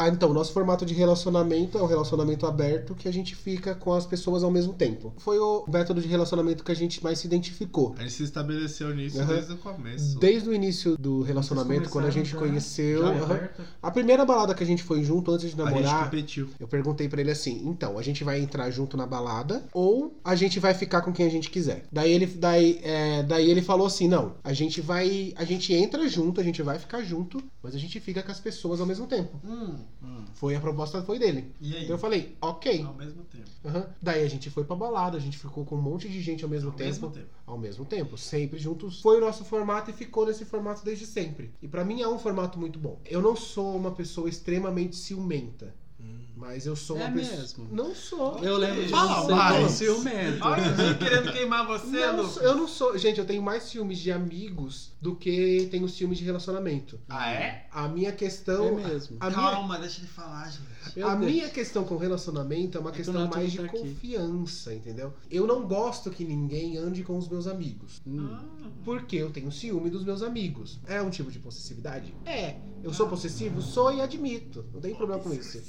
S3: Ah, então, nosso formato de relacionamento é um relacionamento aberto que a gente fica com as pessoas ao mesmo tempo. Foi o método de relacionamento que a gente mais se identificou.
S4: A gente se estabeleceu nisso
S3: Aham.
S4: desde o começo.
S3: Desde o início do relacionamento, quando a gente
S5: já-
S3: conheceu.
S5: já aberto?
S3: A primeira balada que a gente foi junto antes de
S4: A gente
S3: namorar,
S4: competiu.
S3: eu perguntei pra ele assim: então, a gente vai entrar junto na balada ou a gente vai ficar com quem a gente quiser? Daí ele, daí, é, daí ele falou assim: não, a gente vai. A gente entra junto, a gente vai ficar junto, mas a gente fica com as pessoas ao mesmo tempo.
S2: Hum,
S3: Foi a proposta foi dele.
S2: e aí?
S3: Então eu falei, ok.
S2: Ao mesmo tempo.
S3: Aham. Daí a gente foi pra balada, a gente ficou com um monte de gente ao mesmo
S2: Ao
S3: tempo.
S2: mesmo tempo.
S3: Ao mesmo tempo, sempre juntos. Foi o nosso formato e ficou nesse formato desde sempre. E pra mim é um formato muito bom. Eu não sou uma pessoa extremamente ciumenta, mas eu sou uma
S5: É
S3: pessoa.
S5: mesmo?
S3: Não sou.
S5: Eu lembro de
S4: Fala
S5: você
S4: mais.
S5: ciumento.
S2: Olha o Gui querendo queimar você,
S3: Não,
S2: Lucas.
S3: eu não sou. Gente, eu tenho mais ciúmes de amigos do que tenho ciúmes de relacionamento.
S4: Ah, é?
S3: A minha
S5: É
S3: questão.
S5: mesmo.
S3: a minha,
S2: Calma, deixa ele falar, gente.
S5: Meu
S3: a
S5: Deus.
S3: minha questão com relacionamento é uma
S5: É que eu
S3: questão
S5: tô
S3: mais de
S5: aqui.
S3: confiança, entendeu? Eu não gosto que ninguém ande com os meus amigos.
S5: Hum.
S2: Ah,
S3: Porque eu tenho ciúme dos meus amigos. É um tipo de possessividade? É. Eu sou possessivo? Sou e admito. Não tem problema com isso.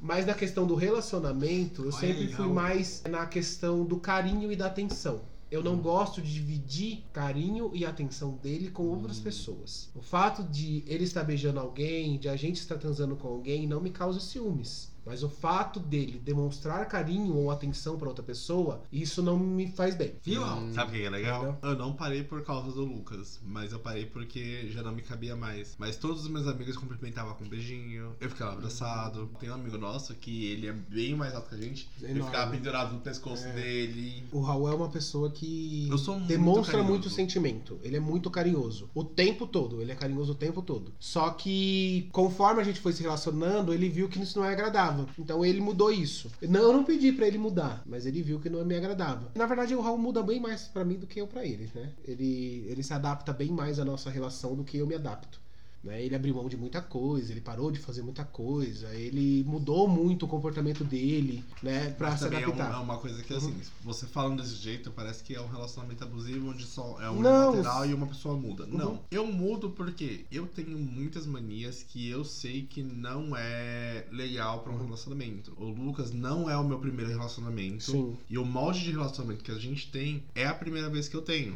S3: Mas na questão do relacionamento, eu
S2: Olha
S3: sempre fui mais na questão do carinho e da atenção. Eu não gosto de dividir carinho e atenção dele com outras pessoas. O fato de ele estar beijando alguém, de a gente estar transando com alguém, não me causa ciúmes. Mas o fato dele demonstrar carinho ou atenção para outra pessoa, isso não me faz bem.
S2: Viu, Raul?
S4: Sabe o que é legal?
S3: Entendeu?
S4: Eu não parei por causa do Lucas, mas eu parei porque já não me cabia mais. Mas todos os meus amigos cumprimentavam com um beijinho, eu ficava abraçado. Tem um amigo nosso que ele é bem mais alto que a gente, ele
S3: Enorme.
S4: ficava pendurado no pescoço
S3: É.
S4: dele.
S3: O Raul é uma pessoa que
S4: Eu sou muito
S3: demonstra
S4: carinhoso.
S3: muito sentimento. Ele é muito carinhoso. O tempo todo. Ele é carinhoso o tempo todo. Só que, conforme a gente foi se relacionando, ele viu que isso não é agradável. Então ele mudou isso. Não, eu não pedi pra ele mudar, mas ele viu que não me agradava. Na verdade, o Raul muda bem mais pra mim do que eu pra ele, né? Ele, ele se adapta bem mais à nossa relação do que eu me adapto. Né? Ele abriu mão de muita coisa, ele parou de fazer muita coisa, ele mudou muito o comportamento dele, né, pra
S4: Mas
S3: se
S4: é,
S3: adaptar.
S4: é uma coisa que, assim, você falando desse jeito, parece que é um relacionamento abusivo onde só é unilateral e uma pessoa muda.
S3: Uhum.
S4: Não. Eu mudo porque eu tenho muitas manias que eu sei que não é legal
S3: Uhum.
S4: pra um relacionamento. O Lucas não é o meu primeiro relacionamento.
S3: Sim.
S4: E o molde de relacionamento que a gente tem é a primeira vez que eu tenho.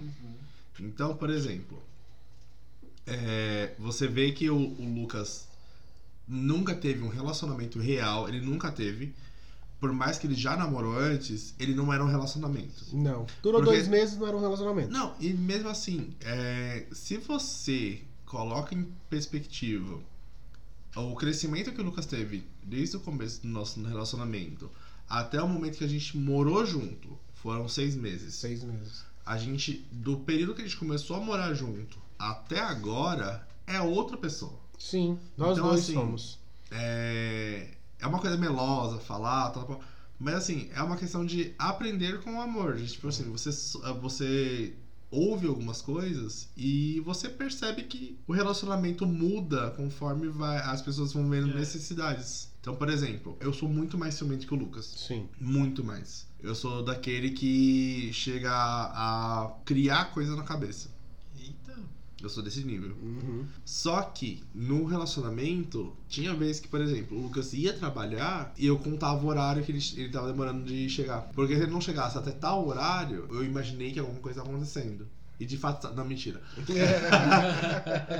S4: Então, por exemplo, é, você vê que o, o Lucas nunca teve um relacionamento real, ele nunca teve. Por mais que ele já namorou antes, ele não era um relacionamento.
S3: Não. Durou
S4: Porque-
S3: dois meses, não era um relacionamento.
S4: Não, e mesmo assim, é, se você coloca em perspectiva o crescimento que o Lucas teve desde o começo do nosso relacionamento até o momento que a gente morou junto, foram seis meses.
S3: Seis meses.
S4: A gente, do período que a gente começou a morar junto até agora, é outra pessoa.
S3: Sim, nós
S4: Então,
S3: dois
S4: assim,
S3: somos.
S4: É, é uma coisa melosa falar, tal, tal, mas assim, é uma questão de aprender com o amor. De, tipo assim, você, você ouve algumas coisas e você percebe que o relacionamento muda conforme vai, as pessoas vão vendo
S2: É.
S4: necessidades. Então, por exemplo, eu sou muito mais ciumento que o Lucas.
S3: Sim.
S4: Muito mais. Eu sou daquele que chega a, a criar coisa na cabeça. Eu sou desse nível.
S3: Uhum.
S4: Só que no relacionamento, tinha vez que, por exemplo, o Lucas ia trabalhar e eu contava o horário que ele, ele tava demorando de chegar. Porque se ele não chegasse até tal horário, eu imaginei que alguma coisa estava acontecendo. E de fato, não, mentira.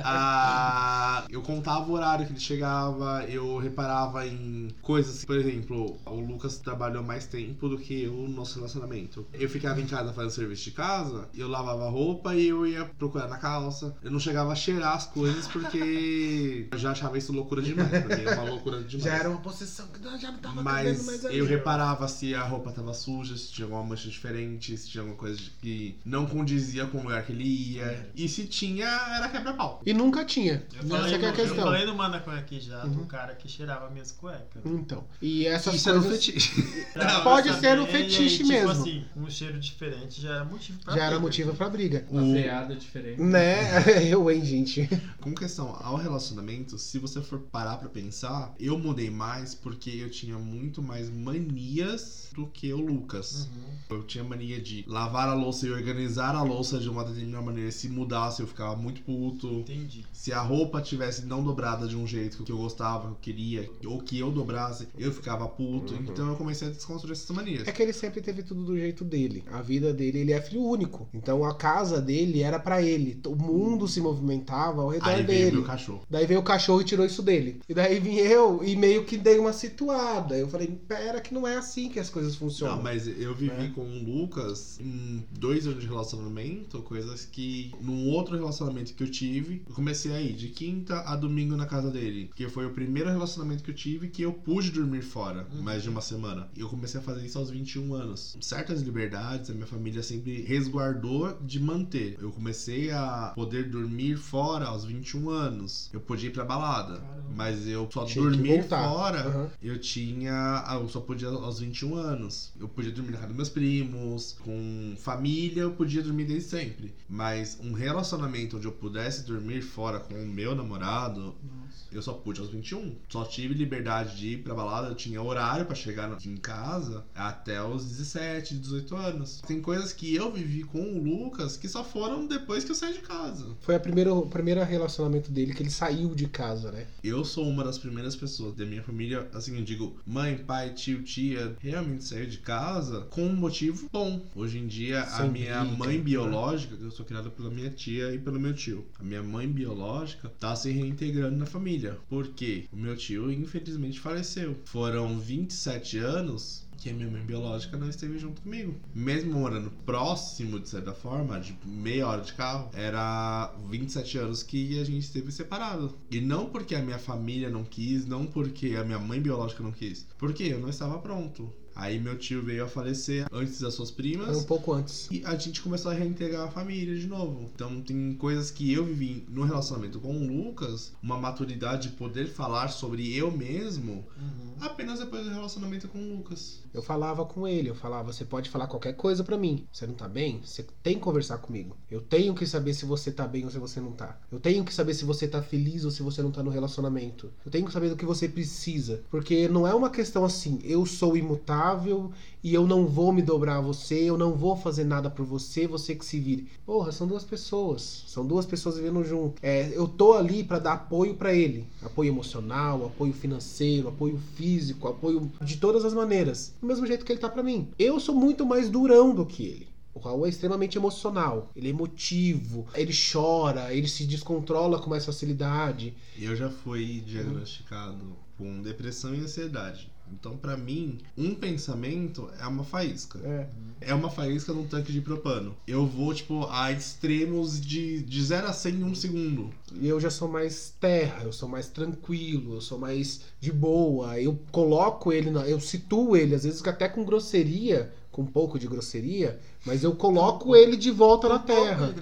S4: Ah, eu contava o horário que ele chegava, eu reparava em coisas, por exemplo, o Lucas trabalhou mais tempo do que eu no nosso relacionamento. Eu ficava em casa fazendo serviço de casa, eu lavava roupa e eu ia procurar na calça. Eu não chegava a cheirar as coisas porque eu já achava isso loucura demais. Pra mim uma loucura demais.
S3: Já era uma possessão que já não tava
S4: Mas
S3: mais
S4: eu reparava se a roupa tava suja, se tinha alguma mancha diferente, se tinha alguma coisa que não condizia com o lugar que ele ia. E se tinha, era quebra-pau.
S3: E nunca tinha.
S2: Eu
S3: Essa
S2: falei,
S3: que é a
S2: no,
S3: questão.
S2: eu falei aqui já do
S3: Uhum.
S2: cara que cheirava minhas cuecas.
S3: Então. E essas
S4: Isso era um
S3: coisas
S4: fetiche.
S3: Pode
S2: saber,
S3: ser um
S2: e aí,
S3: fetiche
S2: tipo
S3: mesmo.
S2: assim, um cheiro diferente já era motivo pra
S3: já era
S2: briga.
S3: motivo pra briga.
S5: Uma
S4: O-
S5: freada diferente.
S3: Né? Eu, hein, gente.
S4: Com questão ao relacionamento, se você for parar pra pensar, eu mudei mais porque eu tinha muito mais manias do que o Lucas.
S2: Uhum.
S4: Eu tinha mania de lavar a louça e organizar a louça de uma determinada maneira. Se mudasse, eu ficava muito puto.
S2: Entendi.
S4: Se a roupa tivesse não dobrada de um jeito que eu gostava, que eu queria, ou que eu dobrasse, eu ficava puto. Então eu comecei a desconstruir essas manias.
S3: É que ele sempre teve tudo do jeito dele. A vida dele, ele é filho único. Então a casa dele era pra ele. O mundo se movimentava ao redor
S4: Aí veio
S3: dele.
S4: meu cachorro.
S3: Daí veio o cachorro e tirou isso dele. E daí vim eu e meio que dei uma situada. Eu falei, pera, que não é assim que as coisas funcionam.
S4: Não, mas eu vivi
S3: Né?
S4: com o Lucas em dois anos de relacionamento, coisas que num outro relacionamento que eu tive, eu comecei a ir de quinta a domingo na casa dele. Que foi o primeiro relacionamento que eu tive que eu pude dormir fora,
S3: Uhum.
S4: mais de uma semana. E eu comecei a fazer isso aos 21 anos. Certas liberdades a minha família sempre resguardou de manter. Eu comecei a poder dormir fora aos 21 anos. Eu podia ir pra balada,
S2: Caramba.
S4: mas eu só
S3: Tinha
S4: dormir fora
S3: Aham.
S4: eu tinha. ah, Eu só podia aos 21 anos. Eu podia dormir na casa dos meus primos, com família, eu podia dormir desde sempre. Mas um relacionamento onde eu pudesse dormir fora com o meu namorado, eu só pude aos 21. Só tive liberdade de ir pra balada, eu tinha horário pra chegar em casa até os 17, 18 anos. Tem coisas que eu vivi com o Lucas que só foram depois que eu saí de casa.
S3: Foi a primeira, o primeiro relacionamento dele que ele saiu de casa, né?
S4: Eu sou uma das primeiras pessoas da minha família, assim, eu digo, mãe, pai, tio, tia, realmente saiu de casa com um motivo bom. Hoje em dia, a
S3: Sem
S4: minha
S3: briga,
S4: mãe
S3: né?
S4: Biológica, que eu sou criada pela minha tia e pelo meu tio, a minha mãe biológica tá se reintegrando na família. Por quê? O meu tio, infelizmente, faleceu. Foram 27 anos que a minha mãe biológica não esteve junto comigo. Mesmo morando próximo, de certa forma, de meia hora de carro, era 27 anos que a gente esteve separado. E não porque a minha família não quis, não porque a minha mãe biológica não quis, porque eu não estava pronto. Aí meu tio veio a falecer antes das suas
S3: Foi um
S4: primas.
S3: pouco antes.
S4: E a gente começou a reintegrar a família de novo. Então tem coisas que eu vivi no relacionamento com o Lucas, uma maturidade de poder falar sobre eu mesmo
S2: Uhum.
S4: apenas depois do relacionamento com o Lucas.
S3: Eu falava com ele, eu falava, você pode falar qualquer coisa pra mim. Você não tá bem? Você tem que conversar comigo. Eu tenho que saber se você tá bem ou se você não tá. Eu tenho que saber se você tá feliz ou se você não tá no relacionamento. Eu tenho que saber do que você precisa. Porque não é uma questão assim, eu sou imutável e eu não vou me dobrar a você, eu não vou fazer nada por você, você que se vire. Porra, são duas pessoas. São duas pessoas vivendo junto. É, eu tô ali pra dar apoio pra ele. Apoio emocional, apoio financeiro, apoio físico, apoio de todas as maneiras. Do mesmo jeito que ele tá pra mim. Eu sou muito mais durão do que ele. O Raul é extremamente emocional, ele é emotivo, ele chora, ele se descontrola com mais facilidade.
S4: Eu já fui diagnosticado com depressão e ansiedade. Então, pra mim, um pensamento é uma faísca.
S3: É.
S4: É uma faísca num tanque de propano. Eu vou, tipo, a extremos de, de 0 a 100 em um segundo.
S3: E eu já sou mais terra, eu sou mais tranquilo, eu sou mais de boa. Eu coloco ele, na, eu situo ele, às vezes até com grosseria, com um pouco de grosseria, mas eu coloco ele de volta na terra.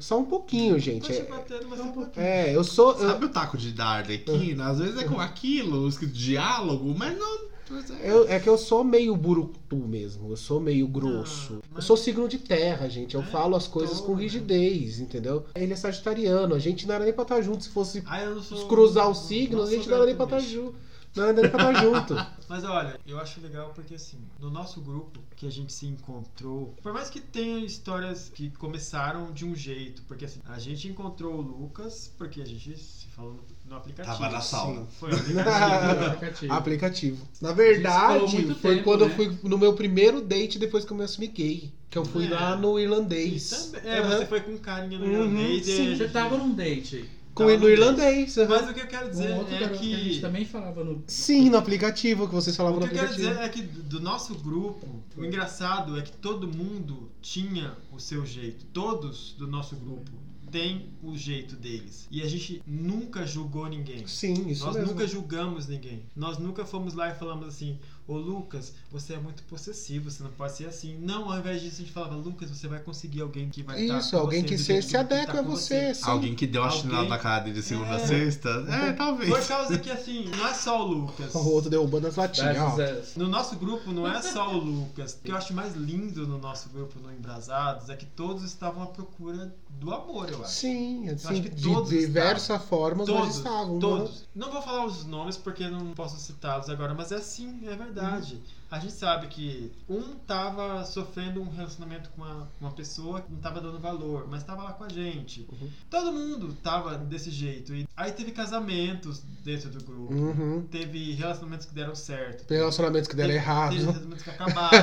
S3: Só um pouquinho, gente.
S2: Tô te
S3: É,
S2: batendo, mas só um pouquinho.
S3: é, eu sou. eu-
S4: Sabe o taco de dar Arlequina? Às vezes é com aquilo, escrito diálogo, mas não. Mas é-
S3: Eu- é que eu sou meio burutu mesmo, eu sou meio grosso.
S2: Não,
S3: Eu
S2: mas-
S3: sou signo de terra, gente. Eu
S2: É,
S3: falo as coisas
S2: então,
S3: com
S2: né?
S3: rigidez, entendeu? Ele é sagitariano, a gente não era nem pra estar junto. Se fosse
S2: Ah, sou.
S3: cruzar os signos, a gente não era nem pra estar
S2: gato
S3: junto. Não era nem pra estar junto.
S2: Mas olha, eu acho legal porque assim, no nosso grupo que a gente se encontrou, por mais que tenha histórias que começaram de um jeito, porque assim, a gente encontrou o Lucas porque a gente se falou no, no aplicativo.
S4: Tava na sauna.
S2: Foi no aplicativo.
S5: Aplicativo.
S3: Aplicativo. Na verdade, foi
S5: tempo,
S3: quando
S5: né?
S3: eu fui no meu primeiro date depois que eu me assumi gay. Que eu fui
S2: É.
S3: lá no irlandês.
S2: também- É,
S3: Aham.
S2: você foi com carinha no
S3: Uhum,
S2: irlandês
S3: sim.
S2: a
S5: Você tava num date.
S3: Com
S2: tava
S3: no irlandês. aham.
S2: Mas o que eu quero dizer
S5: Um outro
S2: é
S5: garoto que... a gente
S2: que.
S5: também falava no.
S3: Sim, no aplicativo que vocês falavam
S2: O
S3: no
S2: que eu quero
S3: aplicativo.
S2: dizer é que do nosso grupo, o engraçado é que todo mundo tinha o seu jeito. Todos do nosso grupo têm o jeito deles. E a gente nunca julgou ninguém.
S3: Sim, isso
S2: Nós
S3: mesmo.
S2: nunca julgamos ninguém. Nós nunca fomos lá e falamos assim: Ô Lucas, você é muito possessivo, você não pode ser assim. Não, ao invés disso a gente falava: Lucas, você vai conseguir alguém que vai estar.
S3: Isso,
S2: com
S3: alguém
S2: você
S3: que se, se
S2: que tá
S3: adequa a
S2: com
S3: você. sim.
S4: Alguém que deu a
S2: Alguém-
S4: chinela na cara dele de segunda a
S2: É.
S4: sexta? É, talvez.
S2: Por causa que assim, não é só o Lucas.
S3: O outro derrubando as latinhas,
S2: No nosso grupo não é só o Lucas. O que eu acho mais lindo no nosso grupo no Embrasados é que todos estavam à procura do amor, eu acho.
S3: Sim, assim,
S2: acho que
S3: de
S2: todos
S3: diversas formas
S2: Todos,
S3: estavam. né?
S2: todos. Não vou falar os nomes porque não posso citá-los agora, mas é assim, é verdade verdade. Uhum. A gente sabe que um tava sofrendo um relacionamento com uma, uma pessoa que não tava dando valor, mas tava lá com a gente.
S3: Uhum.
S2: Todo mundo tava desse jeito. E aí teve casamentos dentro do grupo.
S3: Uhum.
S2: Teve relacionamentos que deram certo.
S3: Tem relacionamentos que deram
S2: Teve-
S3: errado.
S2: Teve relacionamentos que acabaram.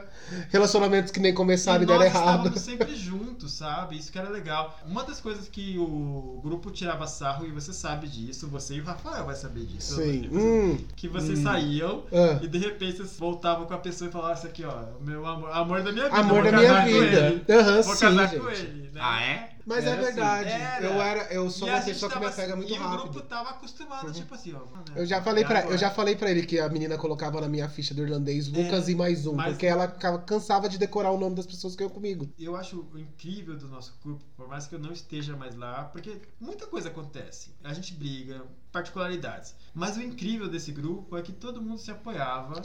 S3: relacionamentos que nem começaram e,
S2: e
S3: deram
S2: nós
S3: errado.
S2: estávamos sempre juntos, sabe? Isso que era legal. Uma das coisas que o grupo tirava sarro, e você sabe disso, você e o Rafael vai saber disso.
S3: Sim. Hum.
S2: Que vocês
S3: Hum.
S2: saíam
S3: Ah.
S2: e de repente vocês voltavam com a pessoa e falavam isso aqui, ó, meu amor, amor da minha vida.
S3: Amor
S2: vou
S3: da minha
S2: casar com
S3: vida.
S2: ele.
S3: Aham,
S2: Vou
S3: sim,
S2: casar
S3: gente.
S2: com ele. Né?
S4: Ah, é?
S3: Mas
S5: Era
S3: é
S5: assim.
S3: verdade.
S2: Era.
S3: Eu era, eu sou
S2: E
S3: uma pessoa que me
S2: tava-
S3: apega muito
S2: e o
S3: rápido.
S2: grupo tava acostumado,
S3: Uhum.
S2: tipo assim, ó. né?
S3: Eu já falei para, eu já falei para ele que a menina colocava na minha ficha do irlandês Lucas e mais um, porque ela cansava de decorar o nome das pessoas que iam comigo.
S2: Eu acho o incrível do nosso grupo, por mais que eu não esteja mais lá, porque muita coisa acontece. A gente briga, particularidades. Mas o incrível desse grupo é que todo mundo se apoiava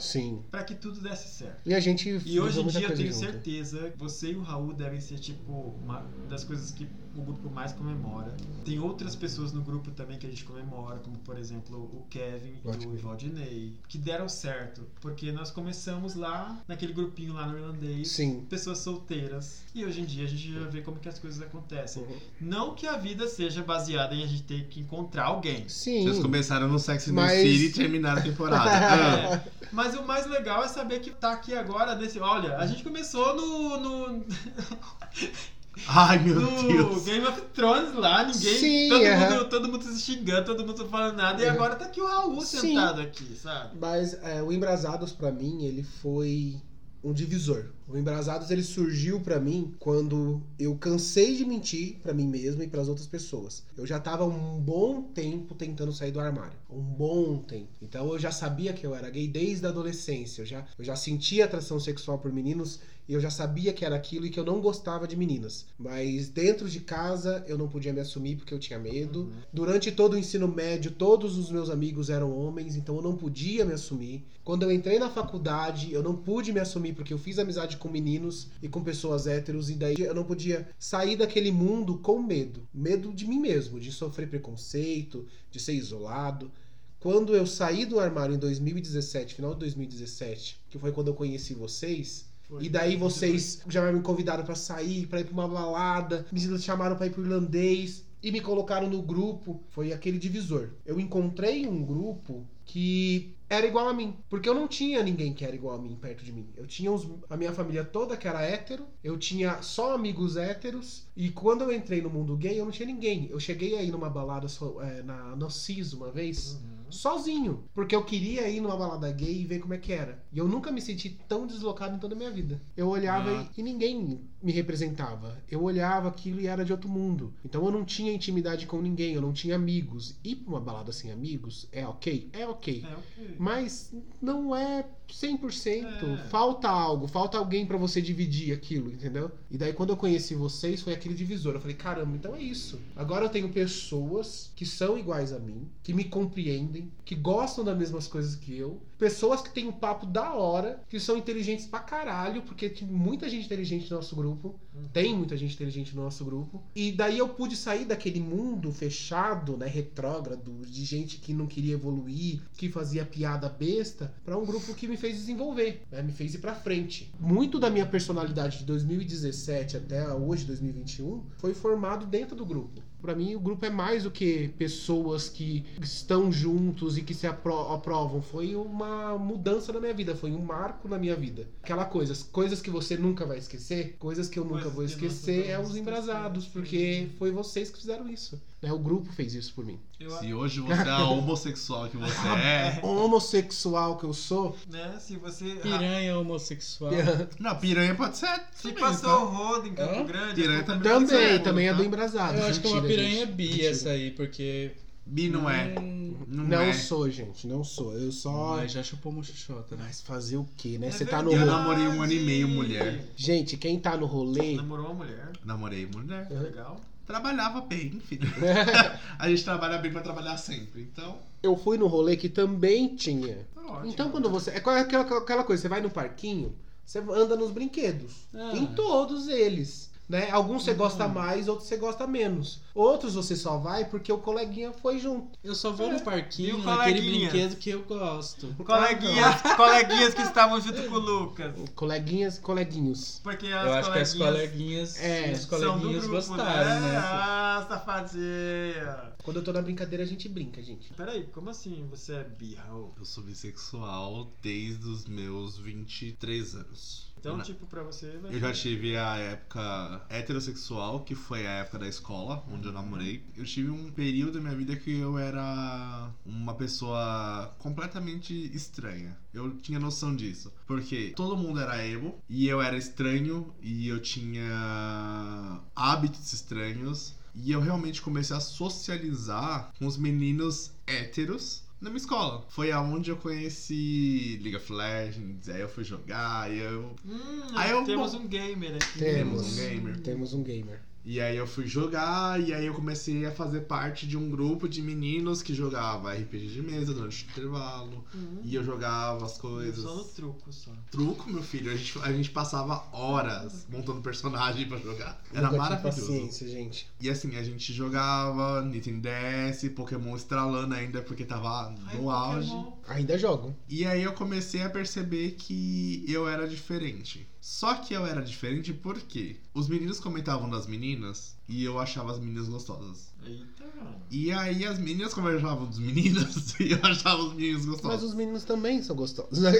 S2: para que tudo desse certo.
S3: E a gente
S2: E hoje em dia eu tenho
S3: junto.
S2: certeza que você e o Raul devem ser, tipo, uma das coisas que o grupo mais comemora. Tem outras pessoas no grupo também que a gente comemora, como por exemplo o Kevin e o Valdinei, que deram certo. Porque nós começamos lá, naquele grupinho lá no irlandês,
S3: Sim.
S2: pessoas solteiras. E hoje em dia a gente já vê como que as coisas acontecem.
S3: Uhum.
S2: Não que a vida seja baseada em a gente ter que encontrar alguém.
S3: Sim.
S4: Vocês começaram no Sex and the
S3: Mas-
S4: City e terminaram a temporada. Ah.
S2: É, mas o mais legal é saber que tá aqui agora nesse. Olha, a gente começou no. no,
S4: Ai, meu
S2: no
S4: Deus.
S2: Game of Thrones lá, ninguém.
S3: Sim,
S2: todo, mundo, todo mundo se xingando, todo mundo falando nada, e
S3: Uhum.
S2: agora tá aqui o Raul
S3: Sim.
S2: sentado aqui, sabe?
S3: Mas é, o Embrasados pra mim, ele foi um divisor. O Embrasados ele surgiu pra mim quando eu cansei de mentir pra mim mesmo e pras outras pessoas. Eu já tava um bom tempo tentando sair do armário, um bom tempo. Então eu já sabia que eu era gay desde a adolescência. Eu já, eu já sentia atração sexual por meninos eu já sabia que era aquilo e que eu não gostava de meninas. Mas dentro de casa eu não podia me assumir porque eu tinha medo.
S2: Uhum.
S3: Durante todo o ensino médio, todos os meus amigos eram homens, então eu não podia me assumir. Quando eu entrei na faculdade, eu não pude me assumir porque eu fiz amizade com meninos e com pessoas héteros, e daí eu não podia sair daquele mundo com medo. Medo de mim mesmo, de sofrer preconceito, de ser isolado. Quando eu saí do armário em 2017, final de 2017, que foi quando eu conheci vocês,
S2: Foi.
S3: e daí vocês já me convidaram pra sair, pra ir pra uma balada, me chamaram pra ir pro irlandês e me colocaram no grupo. Foi aquele divisor. Eu encontrei um grupo que era igual a mim, porque eu não tinha ninguém que era igual a mim perto de mim. Eu tinha os- a minha família toda que era hétero, eu tinha só amigos héteros, e quando eu entrei no mundo gay, eu não tinha ninguém. Eu cheguei aí numa balada é, na no CIS uma vez,
S2: Uhum.
S3: Sozinho, porque eu queria ir numa balada gay e ver como é que era. E eu nunca me senti tão deslocado em toda a minha vida. Eu olhava
S4: Ah.
S3: e, e ninguém me representava. Eu olhava aquilo e era de outro mundo. Então eu não tinha intimidade com ninguém, eu não tinha amigos. Ir pra uma balada sem amigos é ok? É ok.
S2: É, ok.
S3: Mas não é 100%.
S2: É.
S3: Falta algo, falta alguém pra você dividir aquilo, entendeu? E daí quando eu conheci vocês, foi aquele divisor. Eu falei, caramba, então é isso. Agora eu tenho pessoas que são iguais a mim, que me compreendem, que gostam das mesmas coisas que eu pessoas que têm um papo da hora, que são inteligentes pra caralho, porque tem muita gente inteligente no nosso grupo. Tem muita gente inteligente no nosso grupo. E daí eu pude sair daquele mundo fechado, né, retrógrado, de gente que não queria evoluir, que fazia piada besta, pra um grupo que me fez desenvolver, né, me fez ir pra frente. Muito da minha personalidade de 2017 até hoje, 2021, foi formado dentro do grupo. Pra mim, o grupo é mais do que pessoas que estão juntos e que se apro- aprovam. Foi uma mudança na minha vida, foi um marco na minha vida. Aquela coisa, as coisas que você nunca vai esquecer, coisas que eu nunca
S2: Coisas
S3: vou
S2: que nós
S3: esquecer,
S2: nunca
S3: é os embrasados,
S2: sim.
S3: porque foi vocês que fizeram isso. Né? O grupo fez isso por mim.
S2: Eu,
S4: Se hoje você é a homossexual que você é.
S3: Homossexual que eu sou,
S2: né, se você...
S5: Piranha homossexual.
S4: Não, piranha pode ser.
S2: Se
S4: também,
S2: passou
S4: tá?
S2: o rodo em Campo
S5: Hã?
S2: Grande...
S4: Piranha
S2: culpa
S4: também
S2: é
S4: pode ser.
S3: também,
S2: sua,
S3: também é
S2: tá?
S3: do embrasado.
S5: Eu acho que é uma piranha
S3: gente.
S5: bi
S3: Mentira.
S5: essa aí, porque.
S4: Bi não é.
S5: Hum,
S4: Não,
S3: Não
S4: é.
S3: sou, gente, não sou. Eu só.
S5: Mas já chupou xuxota, né?
S3: Mas fazer o quê, né?
S2: É
S3: Você tá no
S4: Eu
S3: rolê.
S4: namorei um ano e meio mulher.
S3: Gente, quem tá no rolê.
S2: Namorou uma mulher,
S4: Namorei mulher.
S2: legal.
S4: Trabalhava bem, filho. a gente trabalha bem pra trabalhar sempre. Então,
S3: Eu fui no rolê que também tinha.
S2: Tá ótimo.
S3: Então, quando você. É qual- aquela, aquela coisa, você vai no parquinho, você anda nos brinquedos.
S5: Ah.
S3: Em todos eles. Né? Alguns você gosta mais, outros você gosta menos. Outros você só vai porque o coleguinha foi junto.
S5: Eu só vou no parquinho
S2: Viu,
S5: naquele
S2: coleguinha?
S5: brinquedo que eu gosto.
S2: Coleguinhas, coleguinhas que estavam junto com o Lucas.
S3: Coleguinhas, coleguinhos.
S2: Porque as
S5: Eu acho que as
S2: coleguinhas
S3: É,
S5: os
S2: são do
S5: coleguinhas
S2: grupo,
S5: gostaram, né?
S2: Ah, safadinha.
S3: Quando eu tô na brincadeira, a gente brinca, gente.
S2: Peraí, como assim você é bi, Raul?
S4: eu sou bissexual desde os meus 23 anos.
S2: Então,
S4: Eu-
S2: tipo, pra você... vai
S4: Eu já tive a época heterossexual, que foi a época da escola, onde eu namorei. Eu tive um período da minha vida que eu era uma pessoa completamente estranha. Eu tinha noção disso. Porque todo mundo era emo, e eu era estranho, e eu tinha hábitos estranhos. E eu realmente comecei a socializar com os meninos héteros na minha escola. Foi aonde eu conheci League of Legends, aí eu fui jogar, e eu
S2: Hum,
S4: Aí eu-
S2: temos um gamer aqui.
S3: Temos.
S4: um gamer.
S3: Temos um gamer.
S4: E aí eu fui jogar, e aí eu comecei a fazer parte de um grupo de meninos que jogava RPG de mesa durante o intervalo.
S2: Hum,
S4: E eu jogava as coisas.
S2: Só no truco, só.
S4: Truco, meu filho, a gente, a gente passava horas montando personagem pra jogar. Era
S3: Nunca
S4: maravilhoso.
S3: paciência, gente.
S4: E assim, a gente jogava Nintendo DS, Pokémon estralando ainda porque tava
S2: Ai,
S4: no auge.
S2: Pokémon.
S3: Ainda jogo.
S4: E aí eu comecei a perceber que eu era diferente. Só que eu era diferente porque os meninos comentavam das meninas e eu achava as meninas gostosas.
S2: Eita.
S4: E aí as meninas conversavam dos meninos e eu achava os meninos
S3: Mas
S4: gostosos.
S3: os meninos também são gostosos.
S4: Aí